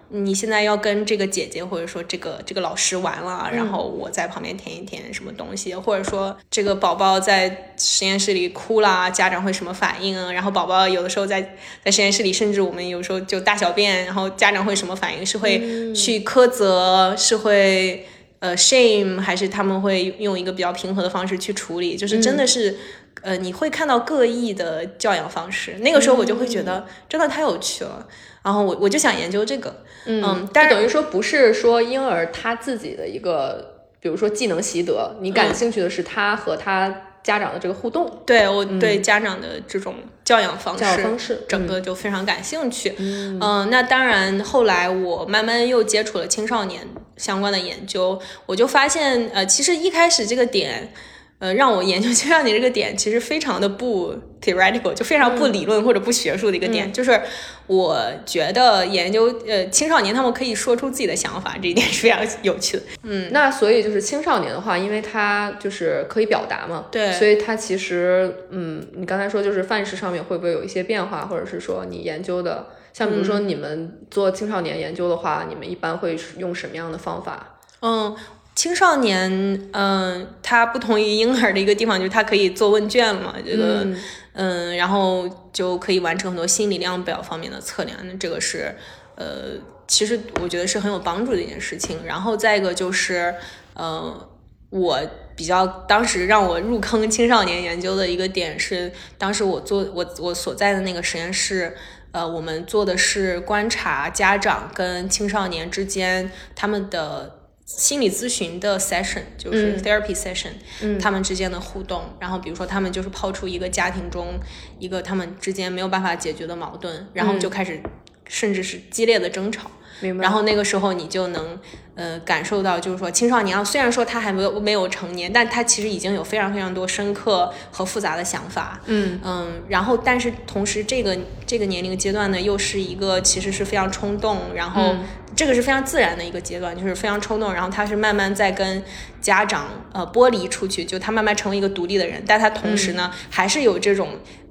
你现在要跟这个姐姐或者说这个这个老师玩了，然后我在旁边填一填什么东西，或者说这个宝宝在实验室里哭啦，家长会什么反应啊？然后宝宝有的时候在在实验室里，甚至我们有时候就大小便，然后家长会什么反应？是会去苛责，是会。呃，shame 还是他们会用一个比较平和的方式去处理，就是真的是，呃，你会看到各异的教养方式。那个时候我就会觉得真的太有趣了，然后我我就想研究这个，嗯，但是等于说不是说婴儿他自己的一个，比如说技能习得，你感兴趣的是他和他。家长的这个互动，对我对家长的这种教养方式，方式，整个就非常感兴趣。嗯，那当然，后来我慢慢又接触了青少年相关的研究，我就发现，呃，其实一开始这个点。呃，让我研究青少年这个点，其实非常的不 theoretical，就非常不理论或者不学术的一个点，就是我觉得研究呃青少年他们可以说出自己的想法，这一点是非常有趣的。嗯，那所以就是青少年的话，因为他就是可以表达嘛，对，所以他其实嗯，你刚才说就是范式上面会不会有一些变化，或者是说你研究的，像比如说你们做青少年研究的话，你们一般会用什么样的方法？嗯。青少年，嗯，他不同于婴儿的一个地方就是他可以做问卷了嘛，这个，嗯，嗯然后就可以完成很多心理量表方面的测量，那这个是，呃，其实我觉得是很有帮助的一件事情。然后再一个就是，呃，我比较当时让我入坑青少年研究的一个点是，当时我做我我所在的那个实验室，呃，我们做的是观察家长跟青少年之间他们的。心理咨询的 session 就是 therapy session，他们之间的互动，然后比如说他们就是抛出一个家庭中一个他们之间没有办法解决的矛盾，然后就开始甚至是激烈的争吵。然后那个时候你就能，呃，感受到就是说青少年啊，虽然说他还没有没有成年，但他其实已经有非常非常多深刻和复杂的想法。嗯嗯，然后但是同时这个这个年龄阶段呢，又是一个其实是非常冲动，然后这个是非常自然的一个阶段，就是非常冲动，然后他是慢慢在跟家长呃剥离出去，就他慢慢成为一个独立的人，但他同时呢还是有这种。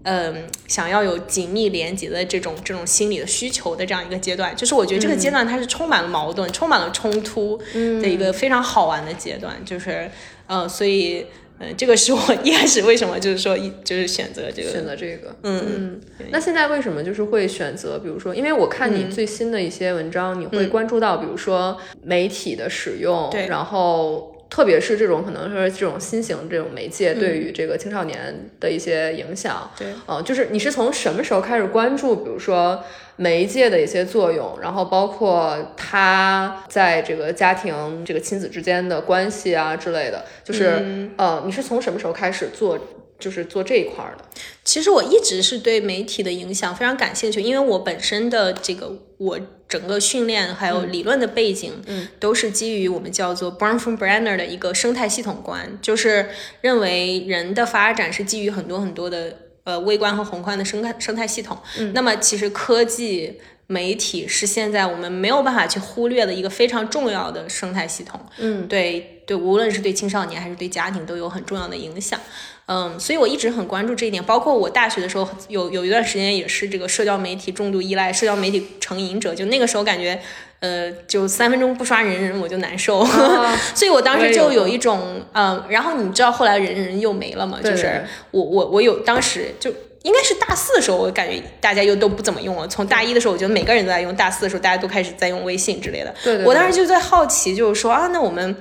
嗯，想要有紧密连接的这种这种心理的需求的这样一个阶段，就是我觉得这个阶段它是充满了矛盾、充满了冲突的一个非常好玩的阶段。就是，呃，所以，呃，这个是我一开始为什么就是说一就是选择这个选择这个。嗯嗯。那现在为什么就是会选择？比如说，因为我看你最新的一些文章，你会关注到，比如说媒体的使用，对，然后。特别是这种可能是这种新型这种媒介对于这个青少年的一些影响，对，嗯，就是你是从什么时候开始关注，比如说媒介的一些作用，然后包括他在这个家庭这个亲子之间的关系啊之类的，就是呃，你是从什么时候开始做？就是做这一块的。其实我一直是对媒体的影响非常感兴趣，因为我本身的这个我整个训练还有理论的背景，嗯，都是基于我们叫做 Brown from Brenner 的一个生态系统观，就是认为人的发展是基于很多很多的呃微观和宏观的生态生态系统。嗯，那么其实科技媒体是现在我们没有办法去忽略的一个非常重要的生态系统。嗯，对对，无论是对青少年还是对家庭都有很重要的影响。嗯，所以我一直很关注这一点，包括我大学的时候有有一段时间也是这个社交媒体重度依赖、社交媒体成瘾者，就那个时候感觉，呃，就三分钟不刷人人我就难受，*laughs* 所以我当时就有一种，嗯，然后你知道后来人人又没了嘛，就是我我我有当时就应该是大四的时候，我感觉大家又都不怎么用了，从大一的时候我觉得每个人都在用，大四的时候大家都开始在用微信之类的，对，我当时就在好奇，就是说啊，那我们。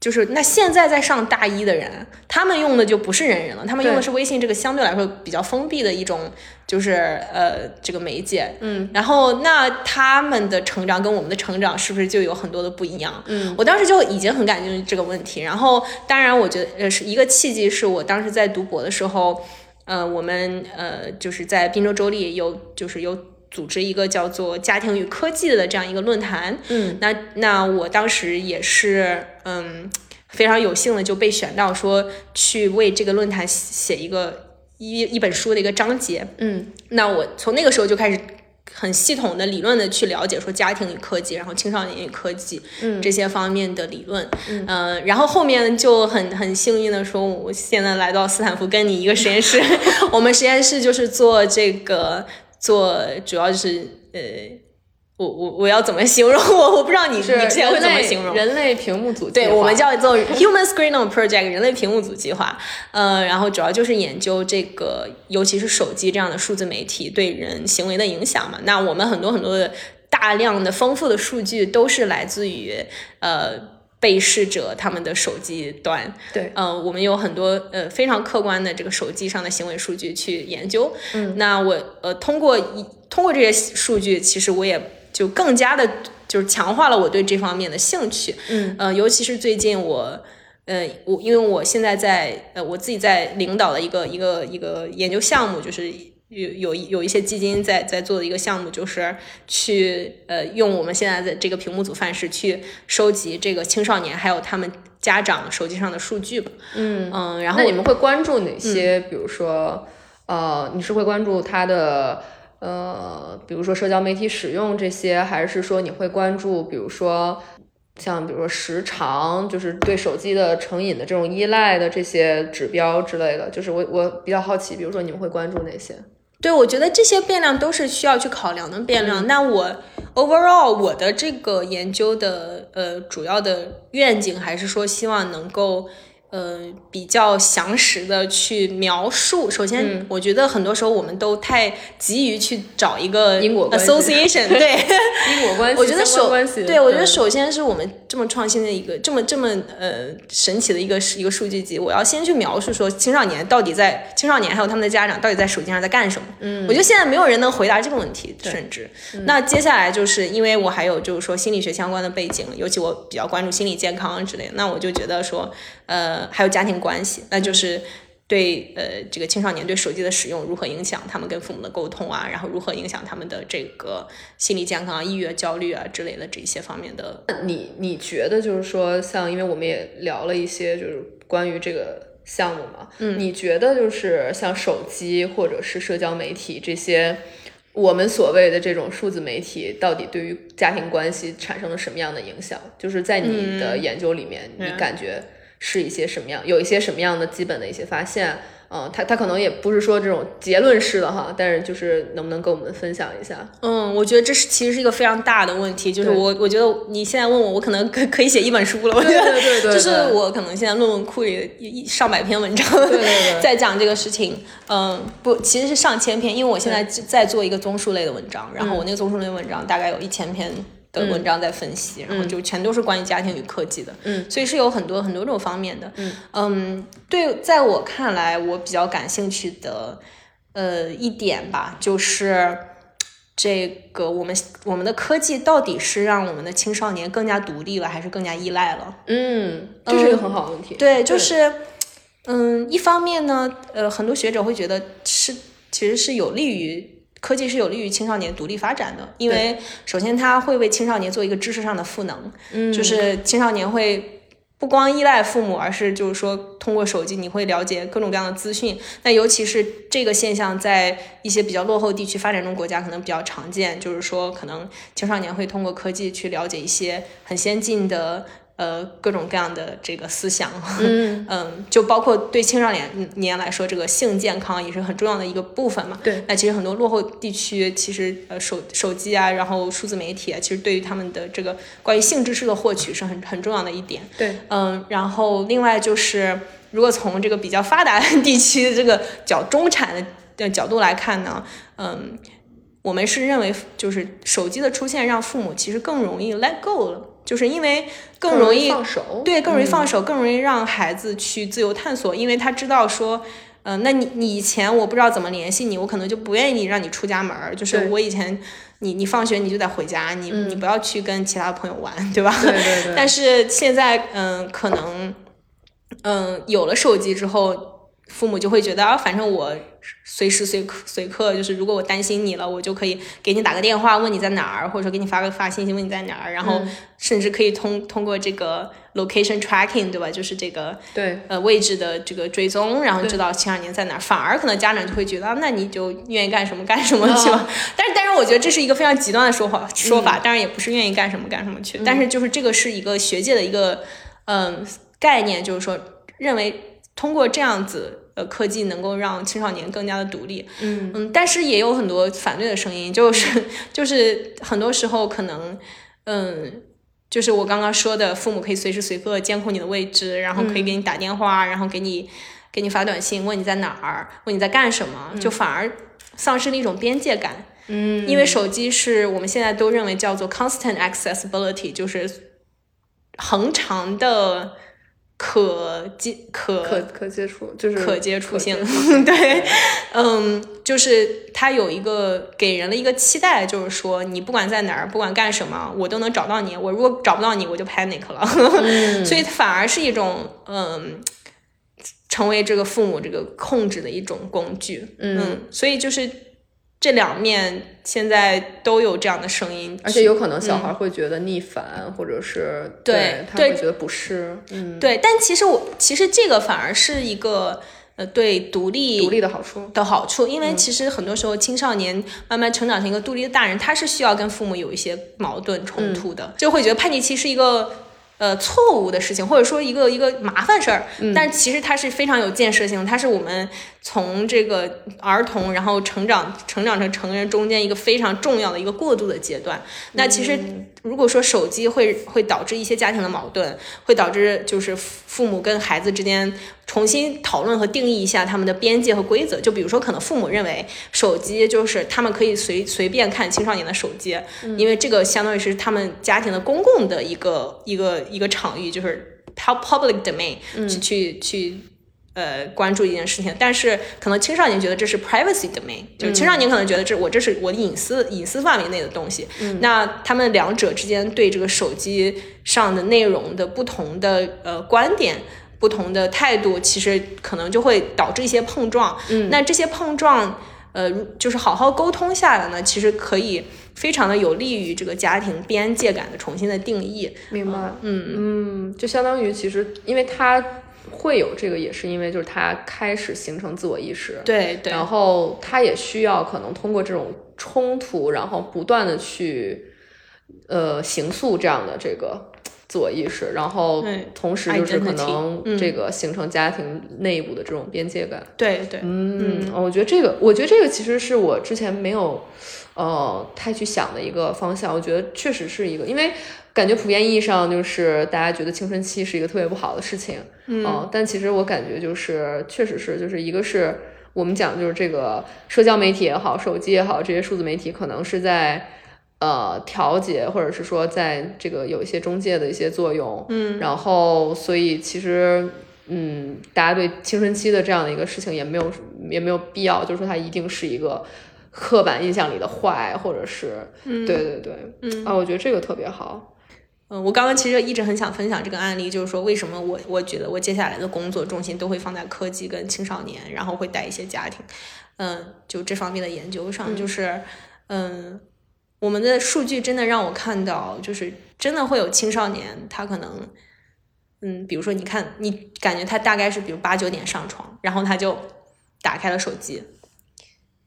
就是那现在在上大一的人，他们用的就不是人人了，他们用的是微信这个相对来说比较封闭的一种，就是呃这个媒介。嗯，然后那他们的成长跟我们的成长是不是就有很多的不一样？嗯，我当时就已经很感兴趣这个问题。然后当然，我觉得呃是一个契机，是我当时在读博的时候，呃我们呃就是在滨州州立有就是有。组织一个叫做“家庭与科技”的这样一个论坛，嗯，那那我当时也是，嗯，非常有幸的就被选到说去为这个论坛写一个一一本书的一个章节，嗯，那我从那个时候就开始很系统的理论的去了解说家庭与科技，然后青少年与科技，嗯，这些方面的理论，嗯、呃，然后后面就很很幸运的说，我现在来到斯坦福跟你一个实验室，*laughs* 我们实验室就是做这个做主要就是呃。我我我要怎么形容我？我不知道你你之前会怎么形容？人类屏幕组对我们叫做 Human Screen on Project 人类屏幕组计划。呃，然后主要就是研究这个，尤其是手机这样的数字媒体对人行为的影响嘛。那我们很多很多的大量的丰富的数据都是来自于呃被试者他们的手机端。对，呃，我们有很多呃非常客观的这个手机上的行为数据去研究。嗯，那我呃通过一通过这些数据，其实我也。就更加的，就是强化了我对这方面的兴趣。嗯，呃，尤其是最近我，呃，我因为我现在在，呃，我自己在领导的一个一个一个研究项目，就是有有有一些基金在在做的一个项目，就是去呃用我们现在的这个屏幕组范式去收集这个青少年还有他们家长手机上的数据吧。嗯嗯，然后那你们会关注哪些？比如说，呃，你是会关注他的？呃，比如说社交媒体使用这些，还是说你会关注，比如说像比如说时长，就是对手机的成瘾的这种依赖的这些指标之类的。就是我我比较好奇，比如说你们会关注哪些？对，我觉得这些变量都是需要去考量的变量。那我 overall 我的这个研究的呃主要的愿景还是说希望能够。呃，比较详实的去描述。首先，我觉得很多时候我们都太急于去找一个因果 association，对 *laughs* 因果关系。我觉得首对，我觉得嗯首先是我们这么创新的一个这么这么呃神奇的一个一个数据集，我要先去描述说青少年到底在青少年还有他们的家长到底在手机上在干什么。嗯，我觉得现在没有人能回答这个问题，甚至那接下来就是因为我还有就是说心理学相关的背景，尤其我比较关注心理健康之类的，那我就觉得说呃。还有家庭关系，那就是对呃这个青少年对手机的使用如何影响他们跟父母的沟通啊，然后如何影响他们的这个心理健康啊、抑郁、焦虑啊之类的这些方面的。你你觉得就是说，像因为我们也聊了一些就是关于这个项目嘛，嗯，你觉得就是像手机或者是社交媒体这些，我们所谓的这种数字媒体，到底对于家庭关系产生了什么样的影响？就是在你的研究里面，你感觉？是一些什么样，有一些什么样的基本的一些发现，嗯，他他可能也不是说这种结论式的哈，但是就是能不能跟我们分享一下？嗯，我觉得这是其实是一个非常大的问题，就是我我觉得你现在问我，我可能可可以写一本书了，我觉得对对对，*laughs* 就是我可能现在论文库里一上百篇文章，对对对，*laughs* 在讲这个事情，嗯，不，其实是上千篇，因为我现在在做一个综述类的文章，然后我那个综述类文章大概有一千篇。的文章在分析，然后就全都是关于家庭与科技的，嗯，所以是有很多很多种方面的，嗯嗯，对，在我看来，我比较感兴趣的，呃，一点吧，就是这个我们我们的科技到底是让我们的青少年更加独立了，还是更加依赖了？嗯，这是一个很好的问题。对，就是，嗯，一方面呢，呃，很多学者会觉得是其实是有利于。科技是有利于青少年独立发展的，因为首先它会为青少年做一个知识上的赋能，嗯，就是青少年会不光依赖父母，而是就是说通过手机你会了解各种各样的资讯。那尤其是这个现象在一些比较落后地区发展中国家可能比较常见，就是说可能青少年会通过科技去了解一些很先进的。呃，各种各样的这个思想，嗯 *laughs* 嗯，就包括对青少年年来说，这个性健康也是很重要的一个部分嘛。对，那其实很多落后地区，其实呃手手机啊，然后数字媒体啊，其实对于他们的这个关于性知识的获取是很很重要的一点。对，嗯，然后另外就是，如果从这个比较发达地区的这个较中产的角度来看呢，嗯，我们是认为就是手机的出现让父母其实更容易 let go 了。就是因为更容易放手，对，更容易放手，更容易让孩子去自由探索，因为他知道说，嗯、呃，那你你以前我不知道怎么联系你，我可能就不愿意让你出家门儿，就是我以前你你放学你就得回家，你、嗯、你不要去跟其他朋友玩，对吧？对对对。*laughs* 但是现在，嗯、呃，可能，嗯、呃，有了手机之后，父母就会觉得啊，反正我随时随刻随刻，就是如果我担心你了，我就可以给你打个电话，问你在哪儿，或者说给你发个发信息问你在哪儿，然后甚至可以通通过这个 location tracking，对吧？就是这个对呃位置的这个追踪，然后知道青少年在哪儿，反而可能家长就会觉得，啊那你就愿意干什么干什么去吧。但是，但是我觉得这是一个非常极端的说法说法，当然也不是愿意干什么干什么去，但是就是这个是一个学界的一个嗯概念，就是说认为通过这样子。呃，科技能够让青少年更加的独立，嗯。嗯，但是也有很多反对的声音，就是就是很多时候可能，嗯，就是我刚刚说的，父母可以随时随刻监控你的位置，然后可以给你打电话，然后给你给你发短信，问你在哪儿，问你在干什么，就反而丧失了一种边界感。嗯，因为手机是我们现在都认为叫做 constant accessibility，就是恒常的可接可可可接触就是可接触性。触，*laughs* 对，嗯，就是它有一个给人的一个期待，就是说你不管在哪儿，不管干什么，我都能找到你。我如果找不到你，我就 panic 了，*laughs* 所以反而是一种嗯，成为这个父母这个控制的一种工具。嗯所以就是这两面现在都有这样的声音，而且有可能小孩会觉得逆反，或者是对对他会觉得不适，嗯，对，但其实我其实这个反而是一个呃对独立独立的好处，的好处，因为其实很多时候青少年慢慢成长成一个独立的大人，他是需要跟父母有一些矛盾冲突的，就会觉得叛逆期是一个。呃，错误的事情，或者说一个一个麻烦事儿，但其实它是非常有建设性，它是我们从这个儿童然后成长成长成成人中间一个非常重要的一个过渡的阶段。那其实如果说手机会会导致一些家庭的矛盾，会导致就是父母跟孩子之间重新讨论和定义一下他们的边界和规则。就比如说，可能父母认为手机就是他们可以随随便看青少年的手机，因为这个相当于是他们家庭的公共的一个一个一个场域，就是 pub- public domain 去去去。呃，关注一件事情，但是可能青少年觉得这是 privacy domain，就是青少年可能觉得这我这是我的隐私隐私范围内的东西。那他们两者之间对这个手机上的内容的不同的呃观点、不同的态度，其实可能就会导致一些碰撞。嗯，那这些碰撞，呃，就是好好沟通下来呢，其实可以非常的有利于这个家庭边界感的重新的定义。明白，嗯嗯，就相当于其实因为他会有这个，也是因为就是他开始形成自我意识，对对，然后他也需要可能通过这种冲突，然后不断的去呃形塑这样的这个自我意识，然后同时就是可能嗯。这个形成家庭内部的这种边界感。对对，嗯，我觉得这个，我觉得这个其实是我之前没有呃太去想的一个方向。我觉得确实是一个，因为感觉普遍意义上就是大家觉得青春期是一个特别不好的事情，嗯、但其实我感觉就是确实是，就是一个是我们讲就是这个社交媒体也好，手机也好，这些数字媒体可能是在。呃，调节或者是说，在这个有一些中介的一些作用，嗯，然后所以其实，嗯，大家对青春期的这样的一个事情也没有也没有必要，就是说它一定是一个刻板印象里的坏，或者是，对对对，嗯。啊，我觉得这个特别好，嗯，我刚刚其实一直很想分享这个案例，就是说为什么我我觉得我接下来的工作重心都会放在科技跟青少年，然后会带一些家庭，嗯，就这方面的研究上，就是嗯，我们的数据真的让我看到，就是真的会有青少年，他可能。嗯，比如说，你看，你感觉他大概是比如八九点上床，然后他就打开了手机，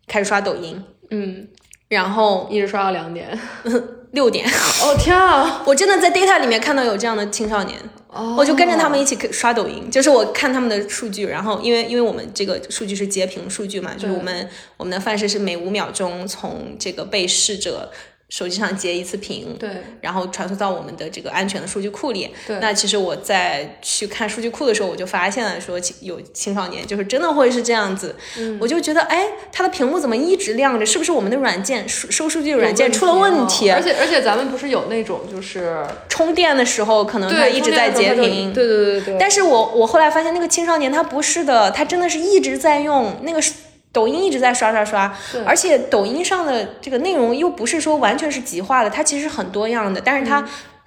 开始刷抖音，嗯，然后一直刷到两点，*laughs* 六点，哦天啊，*laughs* 我真的在 data 里面看到有这样的青少年，哦。我就跟着他们一起刷抖音，就是我看他们的数据，然后因为因为我们这个数据是截屏数据嘛，就是我们我们的范式是每五秒钟从这个被试者手机上截一次屏，对然后传输到我们的这个安全的数据库里。对那其实我在去看数据库的时候，我就发现了说有青少年就是真的会是这样子，嗯我就觉得哎，它的屏幕怎么一直亮着？是不是我们的软件收收数据的软件出了问题？哦而且而且咱们不是有那种就是充电的时候可能它一直在截屏，对对对对，但是我我后来发现那个青少年他不是的，他真的是一直在用那个是抖音一直在刷刷刷，而且抖音上的这个内容又不是说完全是极化的，它其实很多样的，但是它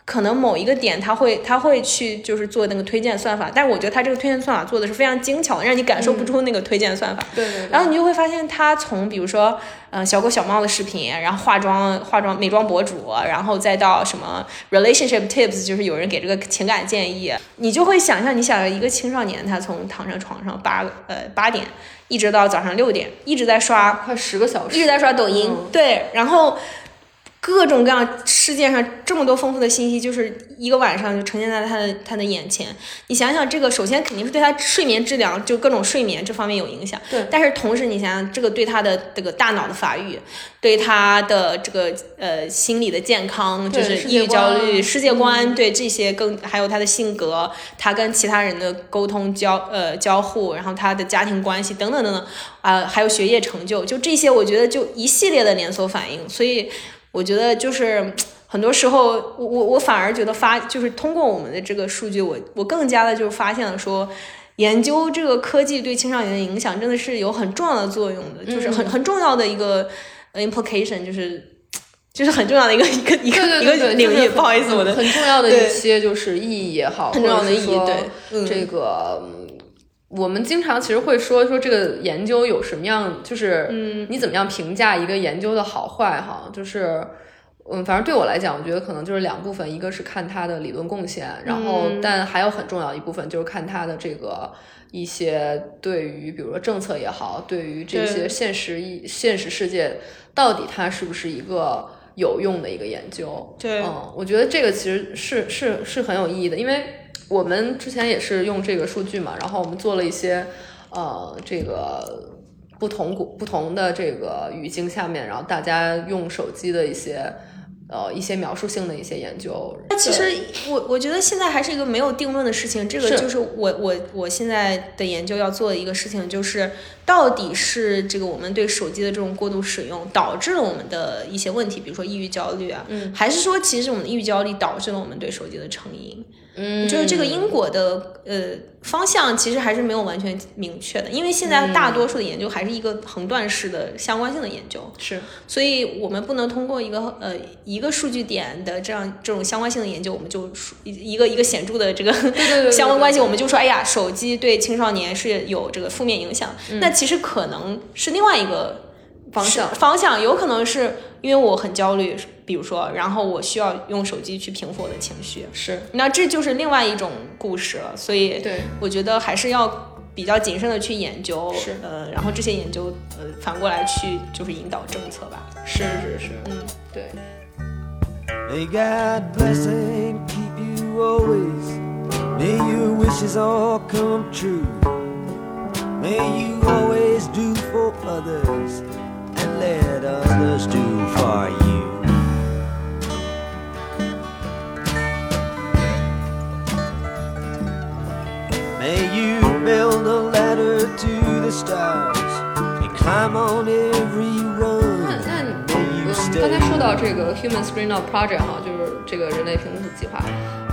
可能某一个点他会他会去就是做那个推荐算法，但是我觉得他这个推荐算法做的是非常精巧的，让你感受不出那个推荐算法。对对对。然后你就会发现，他从比如说，嗯、小狗小猫的视频，然后化妆化妆美妆博主，然后再到什么 relationship tips，就是有人给这个情感建议，你就会想象，你想一个青少年，他从躺上床上八呃八点一直到早上六点，一直在刷快十个小时，一直在刷抖音，嗯。对，然后各种各样世界上这么多丰富的信息，就是一个晚上就呈现在他的他的眼前。你想想，这个首先肯定是对他睡眠质量，就各种睡眠这方面有影响。对但是同时你想想，这个对他的这个大脑的发育，对他的这个呃心理的健康，就是抑郁焦虑、世界嗯观，对这些更还有他的性格，他跟其他人的沟通交呃交互，然后他的家庭关系等等等等啊、还有学业成就，就这些，我觉得就一系列的连锁反应，所以我觉得就是。很多时候，我我我反而觉得发就是通过我们的这个数据，我我更加的就是发现了说，研究这个科技对青少年的影响真的是有很重要的作用的，就是很很重要的一个呃 implication，就是就是很重要的一个一个一个一个领域。就是不好意思，我的很重要的一些就是意义也好，很重要的意义对嗯这个。嗯我们经常其实会说说这个研究有什么样，就是嗯，你怎么样评价一个研究的好坏哈？就是嗯，反正对我来讲，我觉得可能就是两部分，一个是看它的理论贡献，然后嗯但还有很重要一部分就是看它的这个一些对于比如说政策也好，对于这些现实一现实世界到底它是不是一个有用的一个研究？对嗯，我觉得这个其实是是是很有意义的，因为我们之前也是用这个数据嘛，然后我们做了一些呃这个不同国不同的这个语境下面，然后大家用手机的一些呃一些描述性的一些研究。那其实我我觉得现在还是一个没有定论的事情，这个就是我我我现在的研究要做的一个事情，就是到底是这个我们对手机的这种过度使用导致了我们的一些问题，比如说抑郁焦虑啊，嗯还是说其实我们的抑郁焦虑导致了我们对手机的成瘾？嗯就是这个因果的呃方向其实还是没有完全明确的，因为现在大多数的研究还是一个横断式的相关性的研究，是。所以我们不能通过一个呃一个数据点的这样这种相关性的研究，我们就说一一个一个显著的这个 *laughs* 相关关系，我们就说哎呀，手机对青少年是有这个负面影响。那其实可能是另外一个方向方向有可能是因为我很焦虑，比如说，然后我需要用手机去平复我的情绪，是，那这就是另外一种故事了。所以对我觉得还是要比较谨慎的去研究，是呃，然后这些研究呃反过来去就是引导政策吧。是是是，嗯，对。May God bless and keep you always. May your wishes all come true. May you always do for others let others do for you. May you build a ladder to the stars and climb on every，stay. 刚才说到这个 Human Screen Out Project 哈，就是这个人类屏幕计划，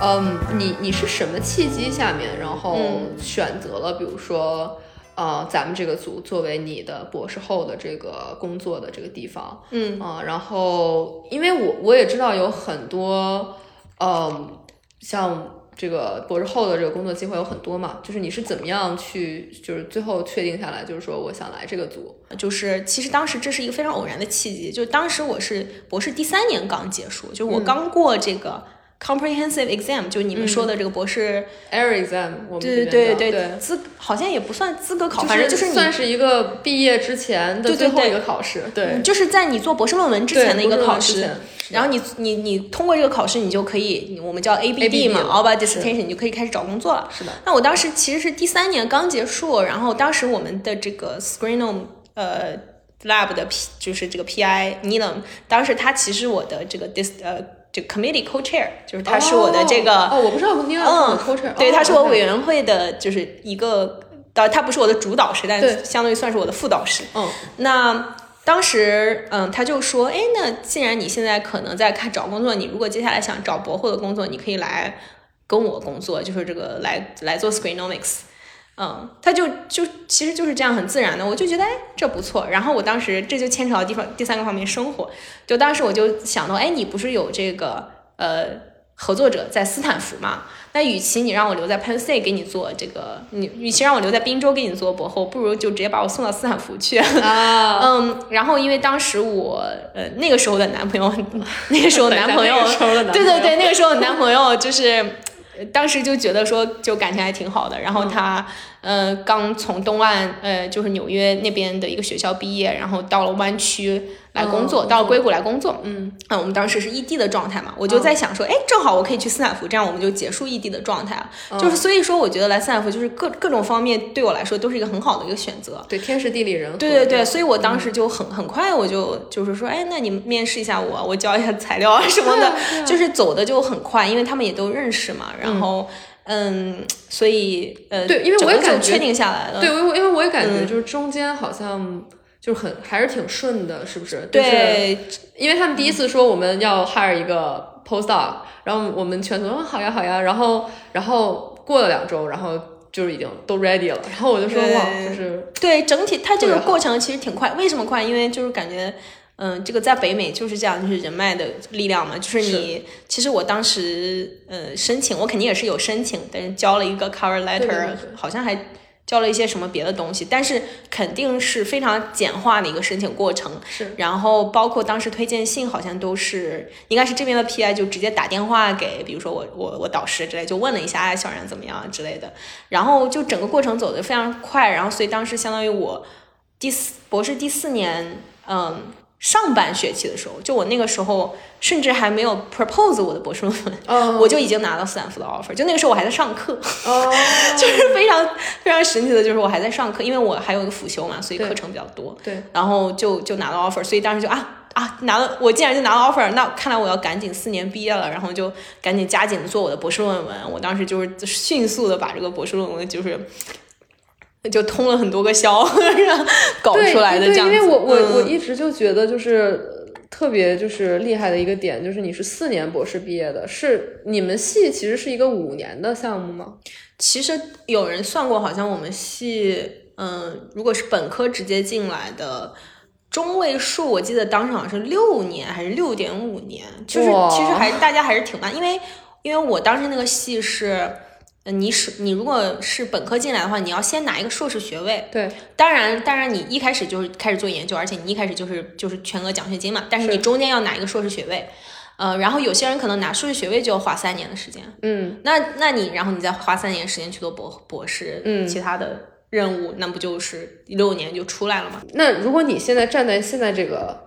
嗯，你你是什么契机下面，然后嗯选择了比如说，呃，咱们这个组作为你的博士后的这个工作的这个地方，嗯。啊、然后因为我我也知道有很多，嗯，像这个博士后的这个工作机会有很多嘛，就是你是怎么样去，就是最后确定下来，就是说我想来这个组，就是其实当时这是一个非常偶然的契机，就当时我是博士第三年刚结束，就我刚过这个 comprehensive exam，就你们说的这个博士，Air exam，我们对这对对对，资好像也不算资格考，就反正就是你算是一个毕业之前的最后一个考试，对嗯，就是在你做博士论文之前的一个考试然后你你你通过这个考试，你就可以，我们叫 ABD 嘛 ABD 了 a l b a 是 dissertation，你就可以开始找工作了。是的。那我当时其实是第三年刚结束，然后当时我们的这个 Screenom 呃 lab 的 P 就是这个 PI Needham，当时他其实我的这个 dis 呃这个 committee co-chair，就是他是我的这个哦，我不知道你有嗯抽成，对，哦他是我委员会的，就是一个，呃，他不是我的主导师，但对相当于算是我的副导师。嗯，那当时，嗯，他就说，哎，那既然你现在可能在看找工作，你如果接下来想找博后的工作，你可以来跟我工作，就是这个来来做 Screenomics。嗯，他就就其实就是这样很自然的，我就觉得哎这不错。然后我当时这就牵扯到地方第三个方面生活，就当时我就想到，哎，你不是有这个呃合作者在斯坦福嘛。那与其你让我留在 Penn State 给你做这个，你与其让我留在宾州给你做博后，不如就直接把我送到斯坦福去。啊，*laughs* 嗯，然后因为当时我呃那个时候的男朋友，*laughs* 那个时候男朋友，*laughs* 对对对，那个时候的男朋友就是。当时就觉得说，就感情还挺好的。然后他，呃，刚从东岸，呃，就是纽约那边的一个学校毕业，然后到了湾区来工作，哦到了硅谷来工作。嗯，啊，我们当时是异地的状态嘛，我就在想说，哎，正好我可以去斯坦福，这样我们就结束异地的状态了。就是所以说，我觉得来斯坦福就是各各种方面对我来说都是一个很好的一个选择。对，天时地利人和。对对对，所以我嗯当时就很很快我就就是说，哎，那你面试一下我，我交一下材料啊什么的，就是走的就很快，因为他们也都认识嘛。然后，嗯，所以呃，对因为我也感觉确定下来了。对，因为因为我也感觉嗯就是中间好像就很还是挺顺的，是不是？就是对，因为他们第一次说我们要 hire 一个 postdoc，然后我们全组说好呀好呀，然后然后过了两周，然后就是已经都 ready 了，然后我就说哇，就是对，整体它这个过程其实挺快。为什么快？因为就是感觉，嗯，这个在北美就是这样，就是人脉的力量嘛。就是你，其实我当时呃申请，我肯定也是有申请，但是交了一个 cover letter，对对对好像还交了一些什么别的东西，但是肯定是非常简化的一个申请过程。是然后包括当时推荐信，好像都是应该是这边的 PI 就直接打电话给，比如说我我我导师之类，就问了一下哎小然怎么样啊之类的，然后就整个过程走得非常快，然后所以当时相当于我第四博士第四年，嗯。上半学期的时候，就我那个时候甚至还没有 propose 我的博士论文，哦我就已经拿到斯坦福的 offer。就那个时候我还在上课，哦，*laughs* 就是非常非常神奇的，就是我还在上课，因为我还有一个辅修嘛，所以课程比较多。对，然后就就拿到 offer，所以当时就啊啊拿了，我竟然就拿到 offer，那看来我要赶紧四年毕业了，然后就赶紧加紧做我的博士论文。我当时就是迅速的把这个博士论文就是就通了很多个宵，*laughs* 然后搞出来的对这样子。因为我我、嗯我一直就觉得就是。呃特别就是厉害的一个点，就是你是四年博士毕业的，是你们系其实是一个五年的项目吗？其实有人算过，好像我们系，嗯，如果是本科直接进来的，中位数我记得当时好像是六年还是六点五年，就是其实还大家还是挺慢，因为因为我当时那个系是。呃你是你如果是本科进来的话，你要先拿一个硕士学位。对，当然，当然你一开始就是开始做研究，而且你一开始就是就是全额奖学金嘛。但是是你中间要拿一个硕士学位，呃，然后有些人可能拿硕士学位就要花三年的时间。嗯，那那你然后你再花三年时间去做博博士，嗯其他的任务，那不就是六年就出来了吗？那如果你现在站在现在这个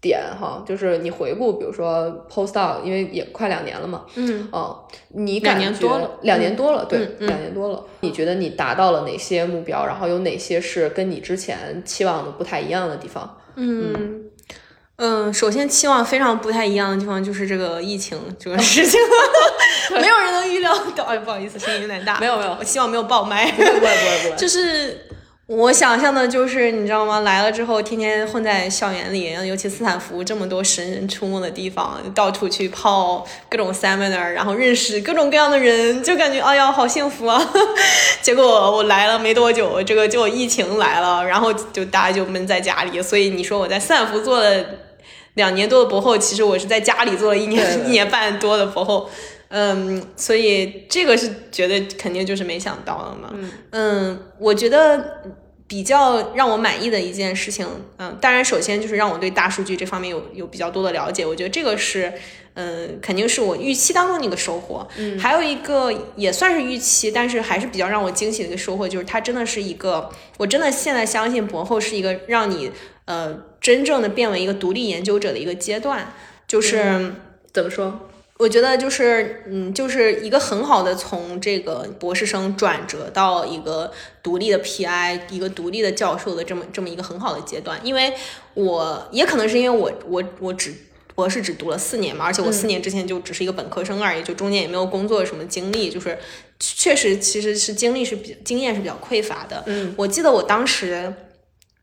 点哈，就是你回顾，比如说 postdoc，因为也快两年了嘛，嗯，哦，你两感觉年多了两年多了，对，嗯嗯两年多了。你觉得你达到了哪些目标？然后有哪些是跟你之前期望的不太一样的地方？嗯嗯，首先期望非常不太一样的地方就是这个疫情这个事情，*laughs* 没有人能预料到。哎，不好意思，声音有点大。没有没有我希望没有爆麦。不会不会不会，就是我想象的，就是你知道吗？来了之后，天天混在校园里，尤其斯坦福这么多神人出没的地方，到处去泡各种 seminar，然后认识各种各样的人，就感觉哎呀，好幸福啊！*laughs* 结果我来了没多久，这个就疫情来了，然后就大家就闷在家里，所以你说我在斯坦福做了两年多的博后，其实我是在家里做了一年 *laughs* 一年半多的博后。嗯，所以这个是觉得肯定就是没想到了嘛。嗯我觉得比较让我满意的一件事情，嗯，当然首先就是让我对大数据这方面有有比较多的了解，我觉得这个是，嗯，肯定是我预期当中的一个收获。嗯，还有一个也算是预期，但是还是比较让我惊喜的一个收获，就是它真的是一个，我真的现在相信博后是一个让你呃真正的变为一个独立研究者的一个阶段，就是。怎么说？我觉得就是，嗯，就是一个很好的从这个博士生转折到一个独立的 PI，一个独立的教授的这么这么一个很好的阶段。因为我也可能是因为我我我只博士只读了四年嘛，而且我四年之前就只是一个本科生而已，就中间也没有工作什么经历，就是确实其实是经历是比经验是比较匮乏的。嗯，我记得我当时。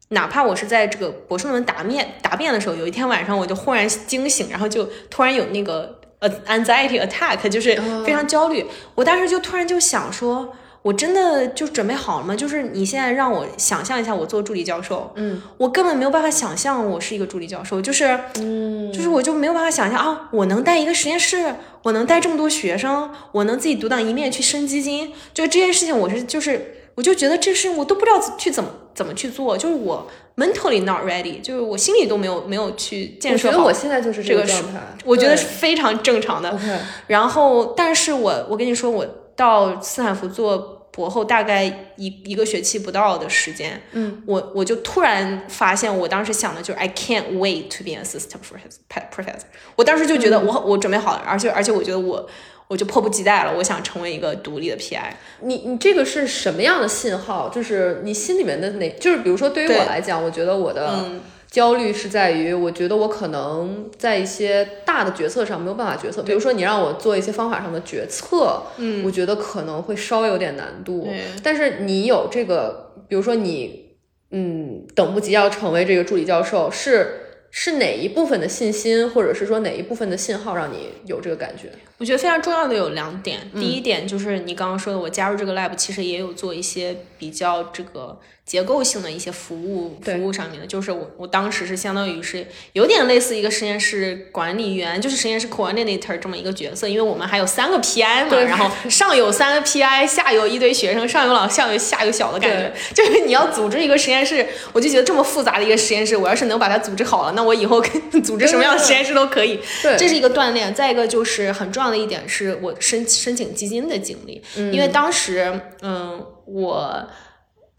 哪怕我是在这个博士论文答辩答辩的时候，有一天晚上我就忽然惊醒，然后就突然有那个呃 anxiety attack，就是非常焦虑。我当时就突然就想说，我真的就准备好了吗？就是你现在让我想象一下，我做助理教授，嗯，我根本没有办法想象我是一个助理教授，就是，嗯，就是我就没有办法想象啊，我能带一个实验室，我能带这么多学生，我能自己独当一面去升基金，就这件事情，我是就是，我就觉得这事情我都不知道去怎么怎么去做，就是我 mentally not ready，就是我心里都没有没有去建设好。觉得我现在就是这个状态，我觉得是非常正常的。然后，但是我我跟你说，我到斯坦福做博后大概一一个学期不到的时间，嗯，我我就突然发现，我当时想的就是 I can't wait to be an assistant professor professor。我当时就觉得我、我准备好了，而且而且我觉得我我就迫不及待了，我想成为一个独立的 PI。你你这个是什么样的信号？就是你心里面的哪？就是比如说，对于我来讲，我觉得我的嗯焦虑是在于，我觉得我可能在一些大的决策上没有办法决策。比如说，你让我做一些方法上的决策，嗯我觉得可能会稍微有点难度。但是你有这个，比如说你，嗯，等不及要成为这个助理教授，是是哪一部分的信心，或者是说哪一部分的信号让你有这个感觉？我觉得非常重要的有两点，第一点就是你刚刚说的，我加入这个 lab 其实也有做一些比较这个结构性的一些服务服务上面的，就是我我当时是相当于是有点类似一个实验室管理员，就是实验室 coordinator 这么一个角色，因为我们还有三个 PI 嘛，然后上有三个 PI，下有一堆学生，上有老，下有下有小的感觉，*laughs* 就是你要组织一个实验室，我就觉得这么复杂的一个实验室，我要是能把它组织好了，那我以后跟组织什么样的实验室都可以。对这是一个锻炼。再一个就是很重要的一点是我申申请基金的经历，因为当时嗯我。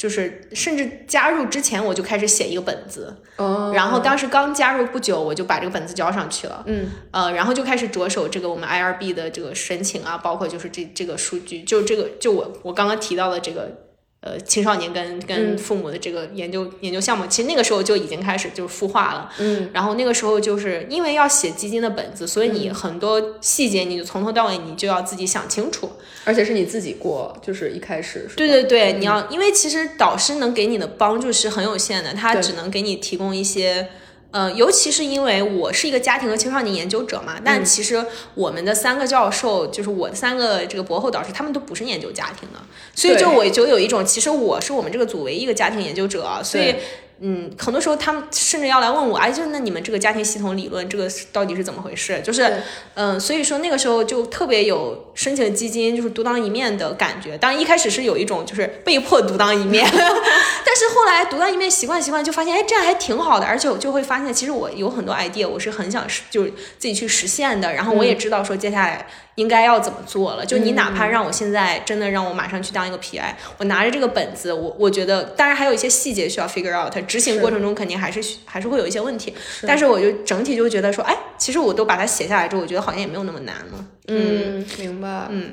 就是甚至加入之前我就开始写一个本子，哦然后当时刚加入不久，我就把这个本子交上去了。嗯，呃，然后就开始着手这个我们 IRB 的这个申请啊，包括就是这这个数据，就这个就我我刚刚提到的这个呃青少年跟跟父母的这个研究、研究项目，其实那个时候就已经开始就是孵化了。嗯，然后那个时候就是因为要写基金的本子，所以你很多细节你就从头到尾你就要自己想清楚。而且是你自己过，就是一开始对对对，你要因为其实导师能给你的帮助是很有限的，他只能给你提供一些。呃，尤其是因为我是一个家庭和青少年研究者嘛，但其实我们的三个教授，就是我的三个这个博后导师，他们都不是研究家庭的，所以就我就有一种，其实我是我们这个组唯一一个家庭研究者，所以对嗯，很多时候他们甚至要来问我，哎，就是那你们这个家庭系统理论，这个是到底是怎么回事？就是对，嗯，所以说那个时候就特别有申请基金就是独当一面的感觉。当然一开始是有一种就是被迫独当一面，*laughs* 但是后来独当一面习惯习惯，就发现哎这样还挺好的，而且我就会发现其实我有很多 idea，我是很想实就是自己去实现的。然后我也知道说接下来应该要怎么做了。就你哪怕让我现在真的让我马上去当一个 PI，我拿着这个本子，我我觉得当然还有一些细节需要 figure out，执行过程中肯定还是需还是会有一些问题。但是我就整体就觉得说，哎，其实我都把它写下来之后，我觉得好像也没有那么难了。嗯，明白。嗯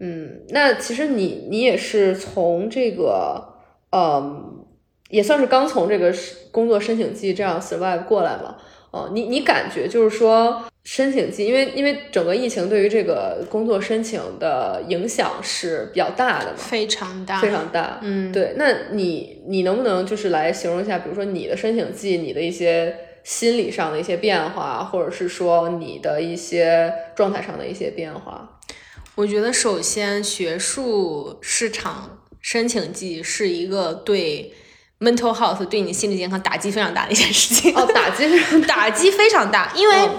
嗯，那其实你你也是从这个，嗯，也算是刚从这个工作申请季这样 survive 过来嘛。哦，你你感觉就是说申请季，因为因为整个疫情对于这个工作申请的影响是比较大的嘛，非常大，非常大。嗯，对，那你你能不能就是来形容一下，比如说你的申请季，你的一些心理上的一些变化，或者是说你的一些状态上的一些变化？我觉得首先学术市场申请季是一个对 mental health 对你心理健康打击非常大的一件事情。哦，打击是 *laughs* 打击非常大，因为嗯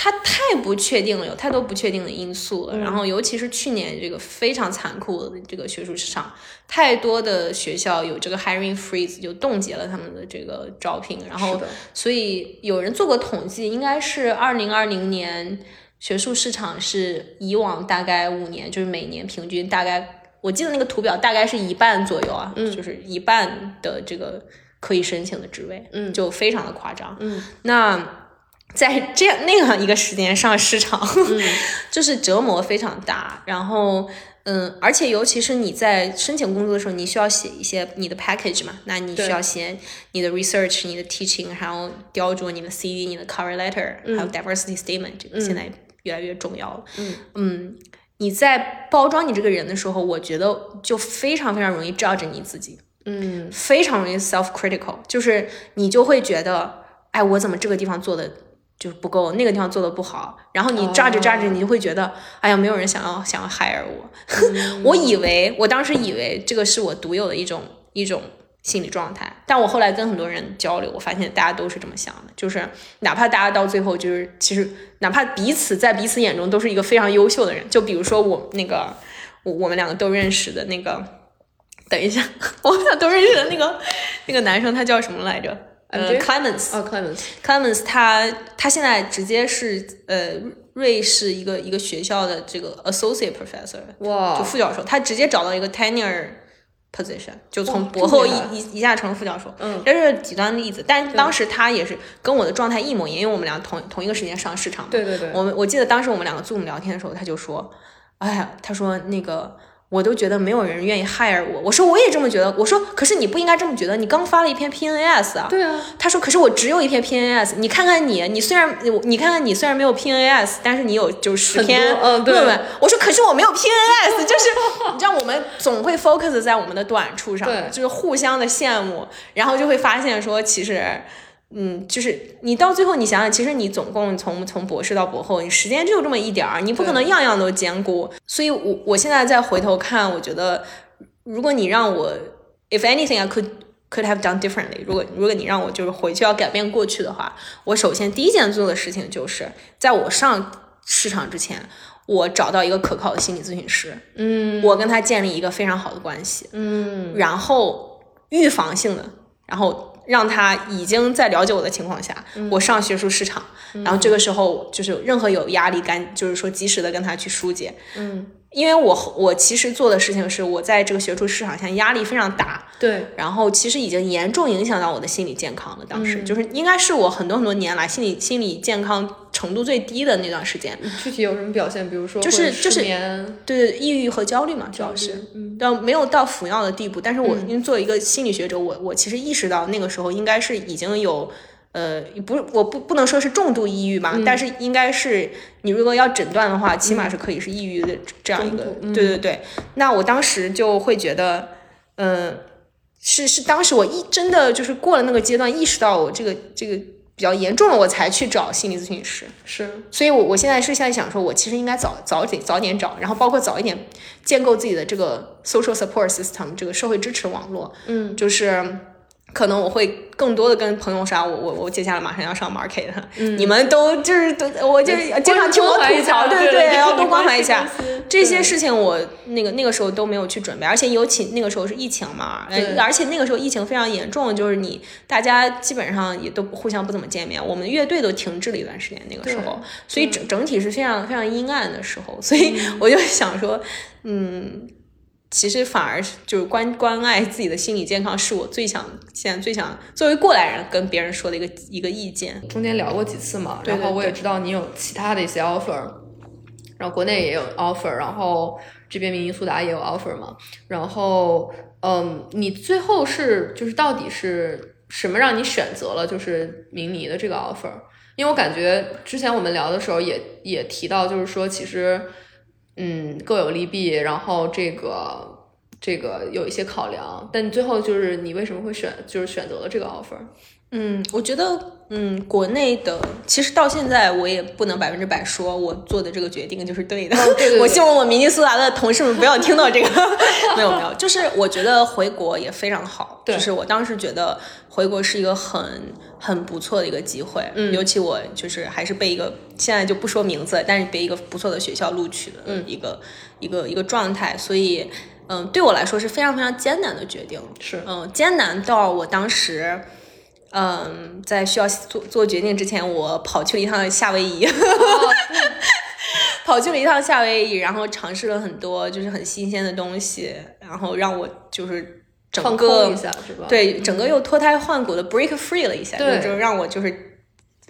它太不确定了，有太多不确定的因素了。然后，尤其是去年这个非常残酷的这个学术市场，太多的学校有这个 hiring freeze，就冻结了他们的这个招聘。然后，所以有人做过统计，应该是二零二零年学术市场是以往大概五年，就是每年平均大概。我记得那个图表大概是一半左右啊，嗯。就是一半的这个可以申请的职位，嗯。就非常的夸张。嗯。那在这样那样一个时间上市场，嗯。*laughs* 就是折磨非常大。然后，嗯，而且尤其是你在申请工作的时候，你需要写一些你的 package 嘛，那你需要写你的 research、你的 teaching，还有雕琢你的 CV、你的 cover letter，、还有 diversity statement，这个现在越来越重要了。嗯你在包装你这个人的时候，我觉得就非常非常容易 judge 你自己。嗯非常容易 self critical，就是你就会觉得，哎，我怎么这个地方做的就不够，那个地方做的不好，然后你抓着抓着，你就会觉得，哎呀，没有人想要想要 hire 我。*laughs* 我以为我当时以为这个是我独有的一种一种心理状态，但我后来跟很多人交流，我发现大家都是这么想的，就是哪怕大家到最后就是其实哪怕彼此在彼此眼中都是一个非常优秀的人，就比如说我那个我我们两个都认识的那个，等一下，我们俩都认识的那个那个男生，他叫什么来着？呃 MJ，Clemens。哦，Clemens，Clemens 他他现在直接是呃瑞士一个一个学校的这个 associate professor，哇。就副教授，他直接找到一个 tenure position，就从博后一一一下成了副教授。嗯这是极端例子，但当时他也是跟我的状态一模一样，因为我们俩同同一个时间上市场嘛。对对对我们我记得当时我们两个 Zoom 聊天的时候，他就说：“哎呀，他说那个。”我都觉得没有人愿意 hire 我，我说我也这么觉得，我说可是你不应该这么觉得，你刚发了一篇 PNAS 啊，对啊，他说：“可是我只有一篇 PNAS，你看看你，你虽然你看看你虽然没有 PNAS，但是你有就是十很多篇嗯对论文。我说：“可是我没有 PNAS，*laughs* 就是你知道我们总会 focus 在我们的短处上，对就是互相的羡慕，然后就会发现说其实。”嗯，就是你到最后，你想想，其实你总共从从博士到博后，你时间就这么一点儿，你不可能样样都兼顾。所以我我现在再回头看，我觉得如果你让我，if anything I could could have done differently，如果如果你让我就是回去要改变过去的话，我首先第一件做的事情就是在我上市场之前，我找到一个可靠的心理咨询师，嗯。我跟他建立一个非常好的关系，嗯。然后预防性的，然后让他已经在了解我的情况下，我上学术市场，然后这个时候就是任何有压力感，就是说及时的跟他去疏解，嗯，因为我我其实做的事情是我在这个学术市场下压力非常大，对，然后其实已经严重影响到我的心理健康了。当时、就是应该是我很多很多年来心理心理健康程度最低的那段时间，具体有什么表现？比如说就是就是对对抑郁和焦虑嘛，主要是，嗯到没有到服药的地步。但是我因为作为一个心理学者，我我其实意识到那个时候应该是已经有。呃，不，我不不能说是重度抑郁嘛，嗯但是应该是你如果要诊断的话，起码是可以是抑郁的这样一个，嗯对对对。那我当时就会觉得，嗯、是是当时我一真的就是过了那个阶段，意识到我这个这个比较严重了，我才去找心理咨询师。是所以我，我现在是现在想说，我其实应该早早点早点找，然后包括早一点建构自己的这个 social support system 这个社会支持网络。嗯，就是可能我会更多的跟朋友说，我我我接下来马上要上 market，、你们都就是都我就经常听我吐槽，对对对要多关怀一下。这些事情我那个那个时候都没有去准备，而且尤其那个时候是疫情嘛，而且那个时候疫情非常严重，就是你大家基本上也都互相不怎么见面，我们乐队都停滞了一段时间，那个时候，所以整整体是非常非常阴暗的时候，所以我就想说，嗯。其实反而是就是关关爱自己的心理健康，是我最想现在最想作为过来人跟别人说的一个一个意见。中间聊过几次嘛，然后我也知道你有其他的一些 offer，然后国内也有 offer，然后这边明尼苏达也有 offer 嘛，然后嗯，你最后是就是到底是什么让你选择了就是明尼的这个 offer？因为我感觉之前我们聊的时候也也提到，就是说其实嗯各有利弊，然后这个。这个有一些考量，但你最后就是你为什么会选，就是选择了这个 offer？嗯，我觉得，嗯，国内的其实到现在我也不能百分之百说我做的这个决定就是对的。哦对对 *laughs* 对我希望我明尼苏达的同事们不要听到这个。*laughs* 没有没有，就是我觉得回国也非常好。对就是我当时觉得回国是一个很很不错的一个机会。嗯尤其我就是还是被一个现在就不说名字，但是被一个不错的学校录取的嗯一个、一个一个状态，所以。嗯，对我来说是非常非常艰难的决定。是嗯，艰难到我当时，嗯，在需要做做决定之前，我跑去了一趟夏威夷，*laughs* 跑去了一趟夏威夷，然后尝试了很多就是很新鲜的东西，然后让我就是整放个一下是吧？对整个又脱胎换骨的 break free 了一下，对就是让我就是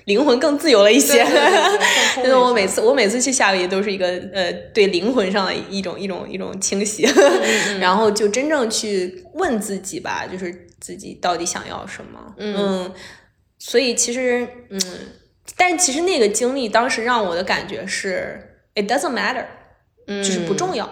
灵魂更自由了一些。对对对对放空因为我每次我每次去夏威夷都是一个呃对灵魂上的一种一种一种清洗，嗯 *laughs* 然后就真正去问自己吧，就是自己到底想要什么。嗯。所以其实嗯，但其实那个经历当时让我的感觉是，it doesn't matter，嗯。就是不重要。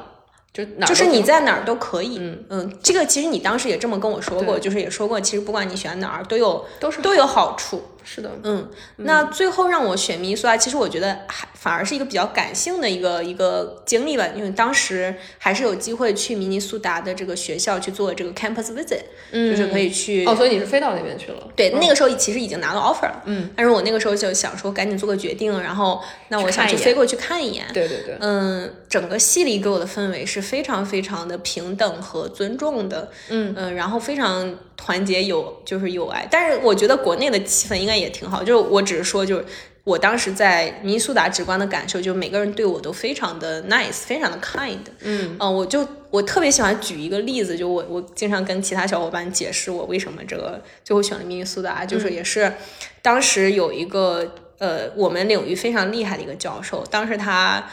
就哪就是你在哪儿都可以，嗯。这个其实你当时也这么跟我说过，就是也说过，其实不管你选哪儿都有都是都有好处，是的，嗯，那最后让我选明尼苏达，其实我觉得还反而是一个比较感性的一个一个经历吧，因为当时还是有机会去明尼苏达的这个学校去做这个 campus visit，嗯、就是可以去哦，所以你是飞到那边去了？对，那个时候其实已经拿到 offer 了，嗯，但是我那个时候就想说赶紧做个决定，然后那我想去飞过去看一眼，对对对，嗯，整个系里给我的氛围是非常非常的平等和尊重的，嗯。然后非常团结友就是友爱。但是我觉得国内的气氛应该也挺好，就是我只是说就是。我当时在明尼苏达直观的感受，就是每个人对我都非常的 nice，非常的 kind。嗯我就我特别喜欢举一个例子，就我我经常跟其他小伙伴解释我为什么这个最后选了明尼苏达，就是也是当时有一个呃我们领域非常厉害的一个教授，当时他。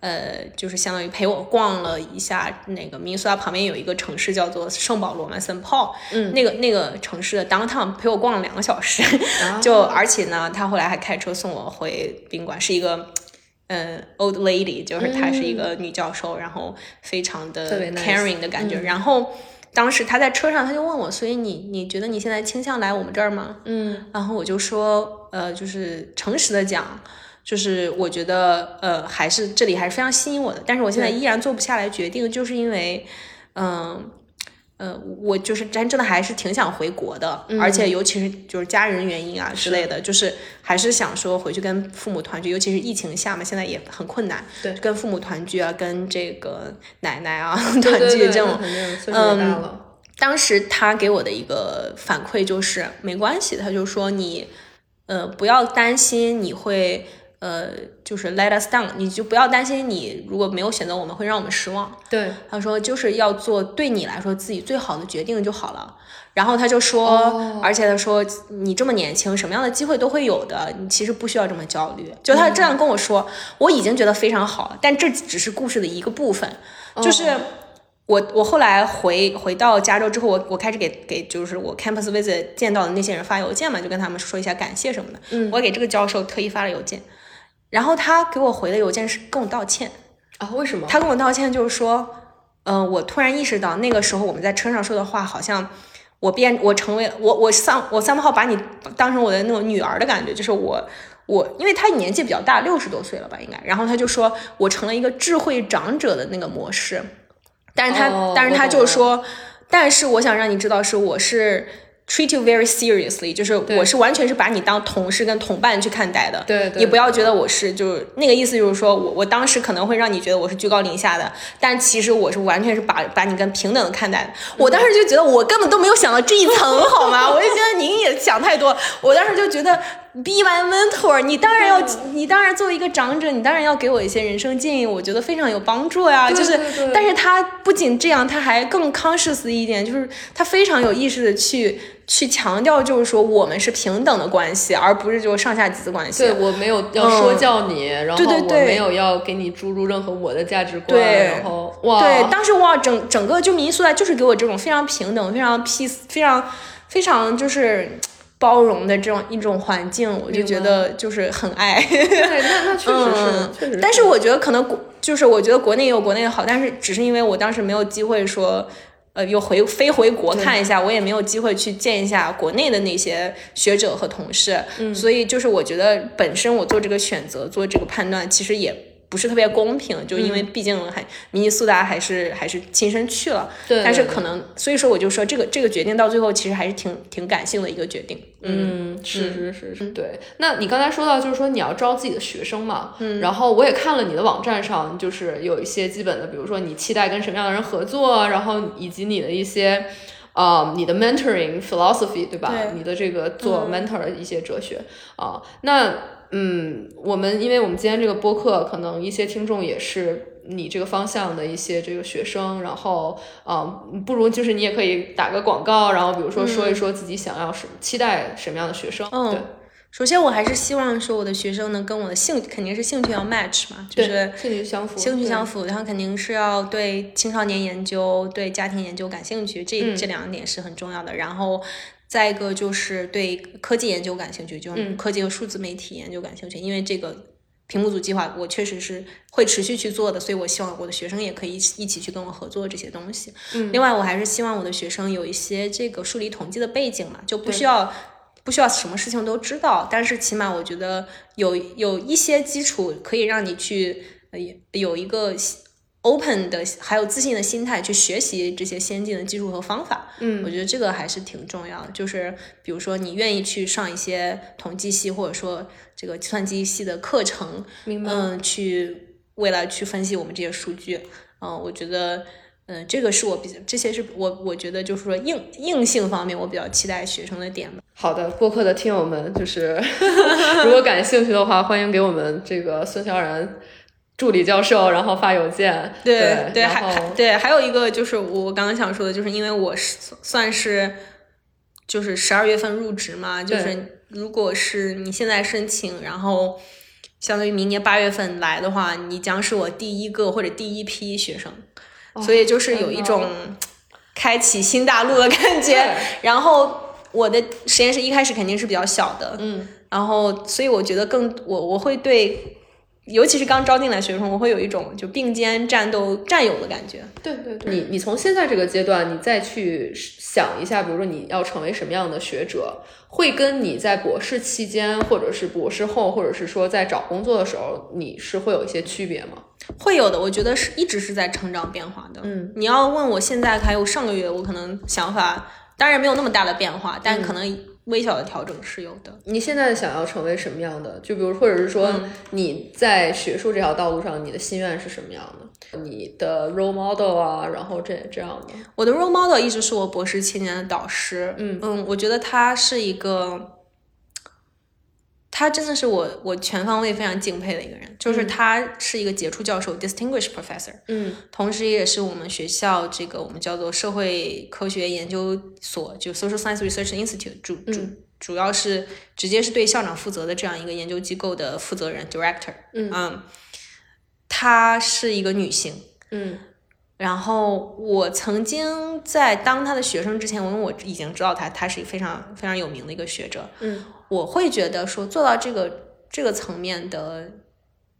呃，就是相当于陪我逛了一下那个明尼苏达旁边有一个城市叫做圣保罗嘛，Saint Paul，嗯，那个那个城市的 downtown 陪我逛了两个小时，*laughs* 就而且呢，他后来还开车送我回宾馆，是一个。呃，old lady，就是她是一个女教授，然后非常的 caring 的感觉。然后当时她在车上，她就问我，所以你你觉得你现在倾向来我们这儿吗？嗯，然后我就说，呃，就是诚实的讲，就是我觉得，呃，还是这里还是非常吸引我的，但是我现在依然做不下来决定，就是因为，嗯、呃，我就是真真的还是挺想回国的，而且尤其是就是家人原因啊之类的，就是还是想说回去跟父母团聚，尤其是疫情下嘛，现在也很困难，对。跟父母团聚啊，跟这个奶奶啊 *laughs* 团聚这种那，肯定岁数也大了。当时他给我的一个反馈就是没关系，他就说你呃不要担心你会呃就是 let us down，你就不要担心你如果没有选择我们会让我们失望。对，他说就是要做对你来说自己最好的决定就好了。然后他就说，哦而且他说你这么年轻，什么样的机会都会有的，你其实不需要这么焦虑。就他这样跟我说，我已经觉得非常好了，但这只是故事的一个部分，就是。我我后来回回到加州之后，我我开始给给就是我 campus visit 见到的那些人发邮件嘛，就跟他们说一下感谢什么的。嗯，我给这个教授特意发了邮件，然后他给我回的邮件是跟我道歉。啊，为什么？他跟我道歉，就是说，嗯、我突然意识到那个时候我们在车上说的话，好像我变我成为我我三我三号把你当成我的那种女儿的感觉，就是我我，因为他年纪比较大，六十多岁了吧应该，然后他就说我成了一个智慧长者的那个模式，但是他、哦但是他就说，但是我想让你知道是我是。Treat you very seriously，就是我是完全是把你当同事跟同伴去看待的，对对你不要觉得我是就是那个意思，就是说我我当时可能会让你觉得我是居高临下的，但其实我是完全是把把你跟平等的看待的。我当时就觉得我根本都没有想到这一层，好吗？*laughs* 我就觉得您也想太多。我当时就觉得 be my mentor，你当然要，你当然作为一个长者，你当然要给我一些人生建议，我觉得非常有帮助呀。对就是但是他不仅这样，他还更 conscious 一点，就是他非常有意识的去去强调，就是说我们是平等的关系，而不是就上下级的关系。对我没有要说教你，然后我对对对没有要给你注入任何我的价值观，对然后哇，对，当时哇，整整个就民宿啊就是给我这种非常平等、非常 peace、非常非常就是包容的这种一种环境，我就觉得就是很爱。对，那那确实是，嗯确实是。但是我觉得可能国就是我觉得国内也有国内的好，但是只是因为我当时没有机会说。呃，又回飞回国看一下，我也没有机会去见一下国内的那些学者和同事，嗯。所以就是我觉得本身我做这个选择、做这个判断，其实也不是特别公平，就因为毕竟还明尼苏达还是还是亲身去了，对对。对但是可能所以说我就说这个这个决定到最后其实还是挺挺感性的一个决定，嗯，是是是是，对。那你刚才说到，就是说你要招自己的学生嘛，嗯，然后我也看了你的网站上，就是有一些基本的，比如说你期待跟什么样的人合作，然后以及你的一些，呃，你的 mentoring philosophy，对吧？对。你的这个做 mentor 的一些哲学。啊、那嗯，我们因为我们今天这个播客，可能一些听众也是你这个方向的一些这个学生，然后啊、嗯不如就是你也可以打个广告，然后比如说说一说自己想要什期待什么样的学生，嗯对。首先我还是希望说我的学生能跟我的兴肯定是兴趣要 match 嘛，就是，兴趣相符，兴趣相符，符，然后肯定是要对青少年研究、对家庭研究感兴趣，这、嗯。这两点是很重要的。然后再一个就是对科技研究感兴趣，就科技和数字媒体研究感兴趣，因为这个。屏幕组计划，我确实是会持续去做的，所以我希望我的学生也可以一起一起去跟我合作这些东西。嗯另外，我还是希望我的学生有一些这个数理统计的背景嘛，就不需要不需要什么事情都知道，但是起码我觉得有有一些基础可以让你去呃有一个 open 的还有自信的心态去学习这些先进的技术和方法。嗯我觉得这个还是挺重要的。就是比如说你愿意去上一些统计系或者说这个计算机系的课程，明白嗯，去未来去分析我们这些数据，嗯，我觉得。嗯，这个是我比较，这些是我我觉得就是说硬硬性方面我比较期待学生的点吧。好的，播客的听友们，就是 *laughs* 如果感兴趣的话，欢迎给我们这个孙小然助理教授，然后发邮件。对对，然还还对，还有一个就是我刚刚想说的，就是因为我是算是就是十二月份入职嘛，就是如果是你现在申请，然后相当于明年八月份来的话，你将是我第一个或者第一批学生，所以就是有一种开启新大陆的感 *laughs* 觉。*laughs* 然后我的实验室一开始肯定是比较小的，嗯，然后所以我觉得更我我会对。尤其是刚招进来学生，我会有一种就并肩战斗战友的感觉。对对对，你你从现在这个阶段，你再去想一下，比如说你要成为什么样的学者，会跟你在博士期间，或者是博士后，或者是说在找工作的时候，你是会有一些区别吗？会有的，我觉得是一直是在成长变化的。嗯，你要问我现在还有上个月，我可能想法当然没有那么大的变化，但可能微小的调整是有的。你现在想要成为什么样的？就比如，或者是说嗯你在学术这条道路上，你的心愿是什么样的？你的 role model 啊，然后这这样的。我的 role model 一直是我博士七年的导师。嗯嗯，我觉得他是一个。他真的是我我全方位非常敬佩的一个人，就是他是一个杰出教授 （distinguished professor），嗯。同时也是我们学校这个我们叫做社会科学研究所，就 Social Science Research Institute 主主、主要是直接是对校长负责的这样一个研究机构的负责人 director。嗯。她是一个女性，嗯。然后我曾经在当她的学生之前，因为我已经知道她，她是一个非常非常有名的一个学者，嗯我会觉得说做到这个这个层面的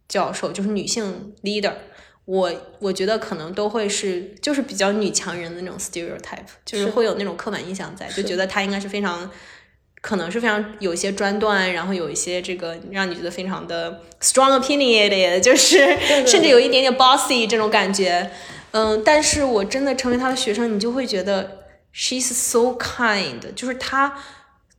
教授，就是女性 leader，我我觉得可能都会是就是比较女强人的那种 stereotype，就是是会有那种刻板印象在，就觉得她应该是非常。可能是非常有一些专断，然后有一些这个让你觉得非常的 strong opinionated，*laughs* 就是甚至有一点点 bossy 这种感觉。嗯，但是我真的成为他的学生，你就会觉得 she's so kind，就是她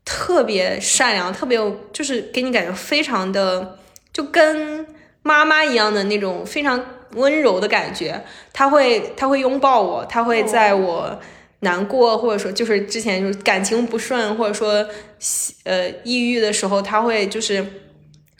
特别善良，特别有，就是给你感觉非常的就跟妈妈一样的那种非常温柔的感觉。她会她会拥抱我，她会在我难过或者说就是之前就是感情不顺或者说呃抑郁的时候，他会就是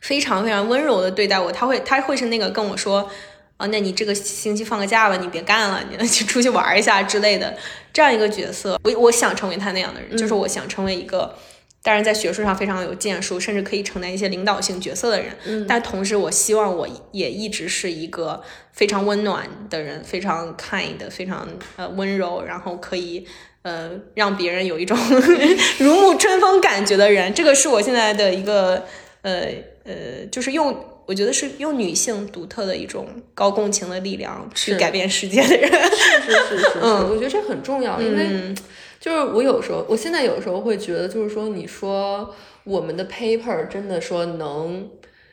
非常非常温柔的对待我。他会他会是那个跟我说。啊，那你这个星期放个假吧，你别干了，你 *laughs* 去出去玩一下之类的，这样一个角色，我我想成为他那样的人，就是我想成为一个，当然在学术上非常有建树，甚至可以承担一些领导性角色的人，嗯，但同时我希望我也一直是一个非常温暖的人，非常 kind，非常呃温柔，然后可以呃让别人有一种 *laughs* 如沐春风感觉的人，这个是我现在的一个呃呃，就是用。我觉得是用女性独特的一种高共情的力量去改变世界的人。是是是是，嗯。我觉得这很重要，因为就是我有时候，我现在有时候会觉得，就是说，你说我们的 paper 真的说能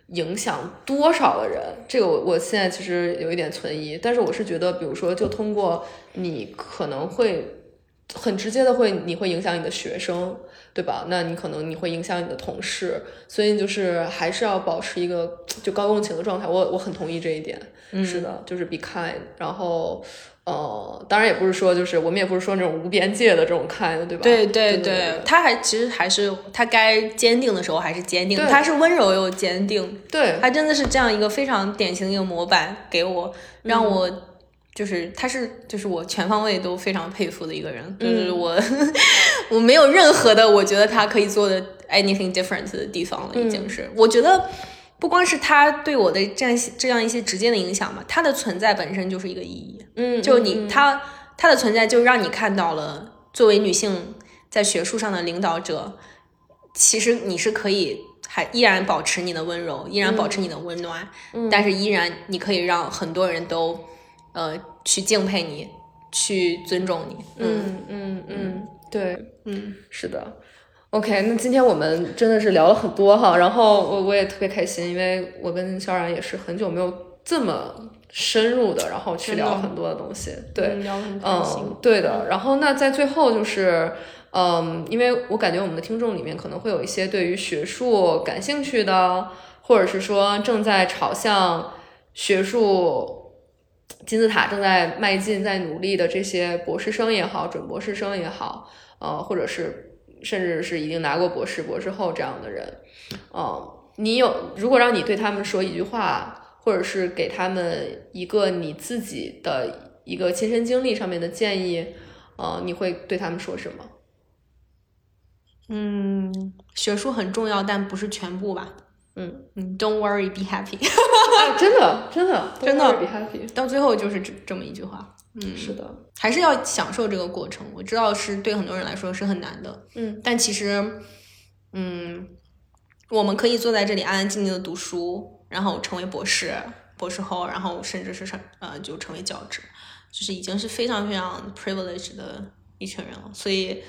影响多少的人，这个我我现在其实有一点存疑，但是我是觉得，比如说，就通过你可能会很直接的会，你会影响你的学生。对吧？那你可能你会影响你的同事，所以就是还是要保持一个就高共情的状态。我我很同意这一点，嗯是的，就是 be kind。然后呃，当然也不是说就是我们也不是说那种无边界的这种 kind，对吧？对对对对，他还其实还是他该坚定的时候还是坚定，对他是温柔又坚定，对，他真的是这样一个非常典型的一个模板给我，让我。就是他是就是我全方位都非常佩服的一个人，就是我 *laughs* 我没有任何的我觉得他可以做的 anything different 的地方了，已经是、我觉得不光是他对我的这样这样一些直接的影响嘛，他的存在本身就是一个意义，嗯，就你他他的存在就让你看到了作为女性在学术上的领导者，其实你是可以还依然保持你的温柔，依然保持你的温暖，但是依然你可以让很多人都。呃，去敬佩你，去尊重你。嗯嗯嗯，对，嗯，是的。OK，那今天我们真的是聊了很多哈，然后我我也特别开心，因为我跟肖然也是很久没有这么深入的，然后去聊很多的东西。对，嗯聊得很开心嗯，对的。然后那在最后就是，嗯，因为我感觉我们的听众里面可能会有一些对于学术感兴趣的，或者是说正在朝向学术金字塔正在迈进、在努力的这些博士生也好、准博士生也好，呃，或者是甚至是已经拿过博士、博士后这样的人，呃，你有如果让你对他们说一句话，或者是给他们一个你自己的一个亲身经历上面的建议，呃，你会对他们说什么？嗯，学术很重要，但不是全部吧。嗯嗯，Don't worry, be happy。*laughs* 啊，真的，真的，真的 be happy。到最后就是这这么一句话。嗯，是的，还是要享受这个过程。我知道是对很多人来说是很难的，嗯，但其实，嗯，我们可以坐在这里安安静静的读书，然后成为博士、博士后，然后甚至是成呃就成为教职，就是已经是非常非常 privileged 的一群人了。所以，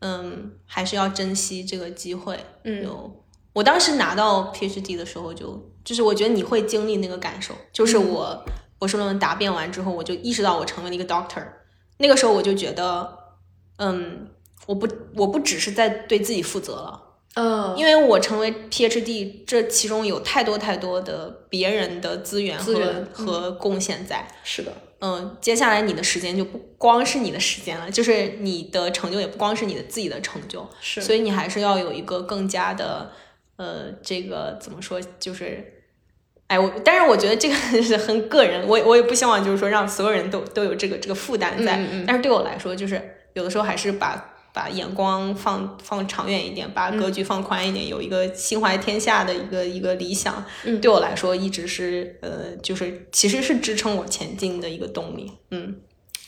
嗯，还是要珍惜这个机会。嗯有我当时拿到 PhD 的时候就，就是我觉得你会经历那个感受，就是我博士论文答辩完之后，我就意识到我成为了一个 doctor。那个时候我就觉得，嗯，我不我不只是在对自己负责了，嗯，因为我成为 PhD，这其中有太多太多的别人的资源和和贡献在。是的，嗯，接下来你的时间就不光是你的时间了，就是你的成就也不光是你的自己的成就，是，所以你还是要有一个更加的，呃，这个怎么说，就是，哎，我，但是我觉得这个 *laughs* 是很个人，我我也不希望就是说让所有人都都有这个这个负担在，嗯嗯但是对我来说，就是有的时候还是把把眼光放放长远一点，把格局放宽一点，有一个心怀天下的一个一个理想，嗯。对我来说一直是呃，就是其实是支撑我前进的一个动力，嗯。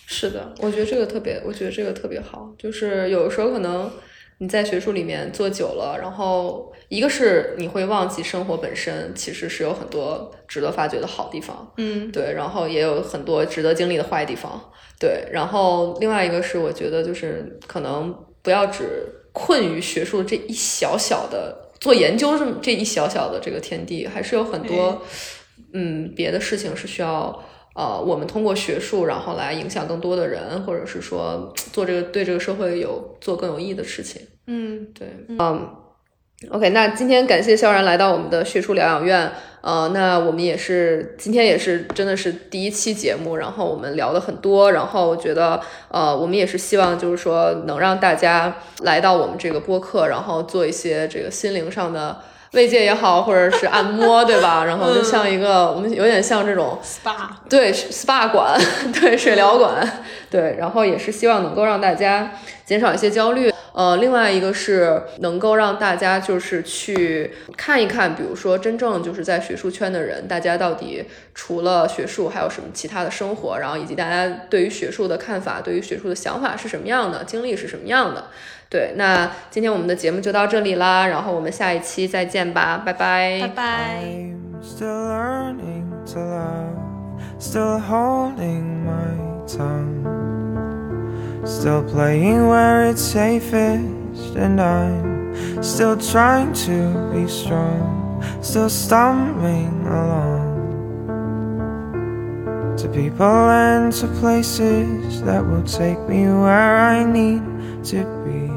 是的，我觉得这个特别，我觉得这个特别好。就是有的时候可能你在学术里面做久了，然后一个是你会忘记生活本身其实是有很多值得发掘的好地方，嗯对，然后也有很多值得经历的坏地方，对。然后另外一个是我觉得就是可能不要只困于学术这一小小的做研究这么这一小小的这个天地，还是有很多嗯别的事情是需要。呃，我们通过学术，然后来影响更多的人，或者是说做这个对这个社会有做更有意义的事情。嗯对，嗯，OK，那今天感谢萧然来到我们的学术疗养院，呃，那我们也是今天也是真的是第一期节目，然后我们聊了很多，然后我觉得呃，我们也是希望就是说能让大家来到我们这个播客，然后做一些这个心灵上的慰藉也好，或者是按摩，对吧？然后就像一个我们有点像这种，SPA，对 SPA 馆，*laughs* 对水疗馆，对，然后也是希望能够让大家减少一些焦虑。呃，另外一个是能够让大家就是去看一看，比如说真正就是在学术圈的人，大家到底除了学术还有什么其他的生活，然后以及大家对于学术的看法、对于学术的想法是什么样的，经历是什么样的。对，那今天我们的节目就到这里啦，然后我们下一期再见吧，拜拜。拜拜。I'm still learning to love, still holding my tongue, still playing where it's safest, and I'm still trying to be strong, still stumbling along to people and to places that will take me where I need to be.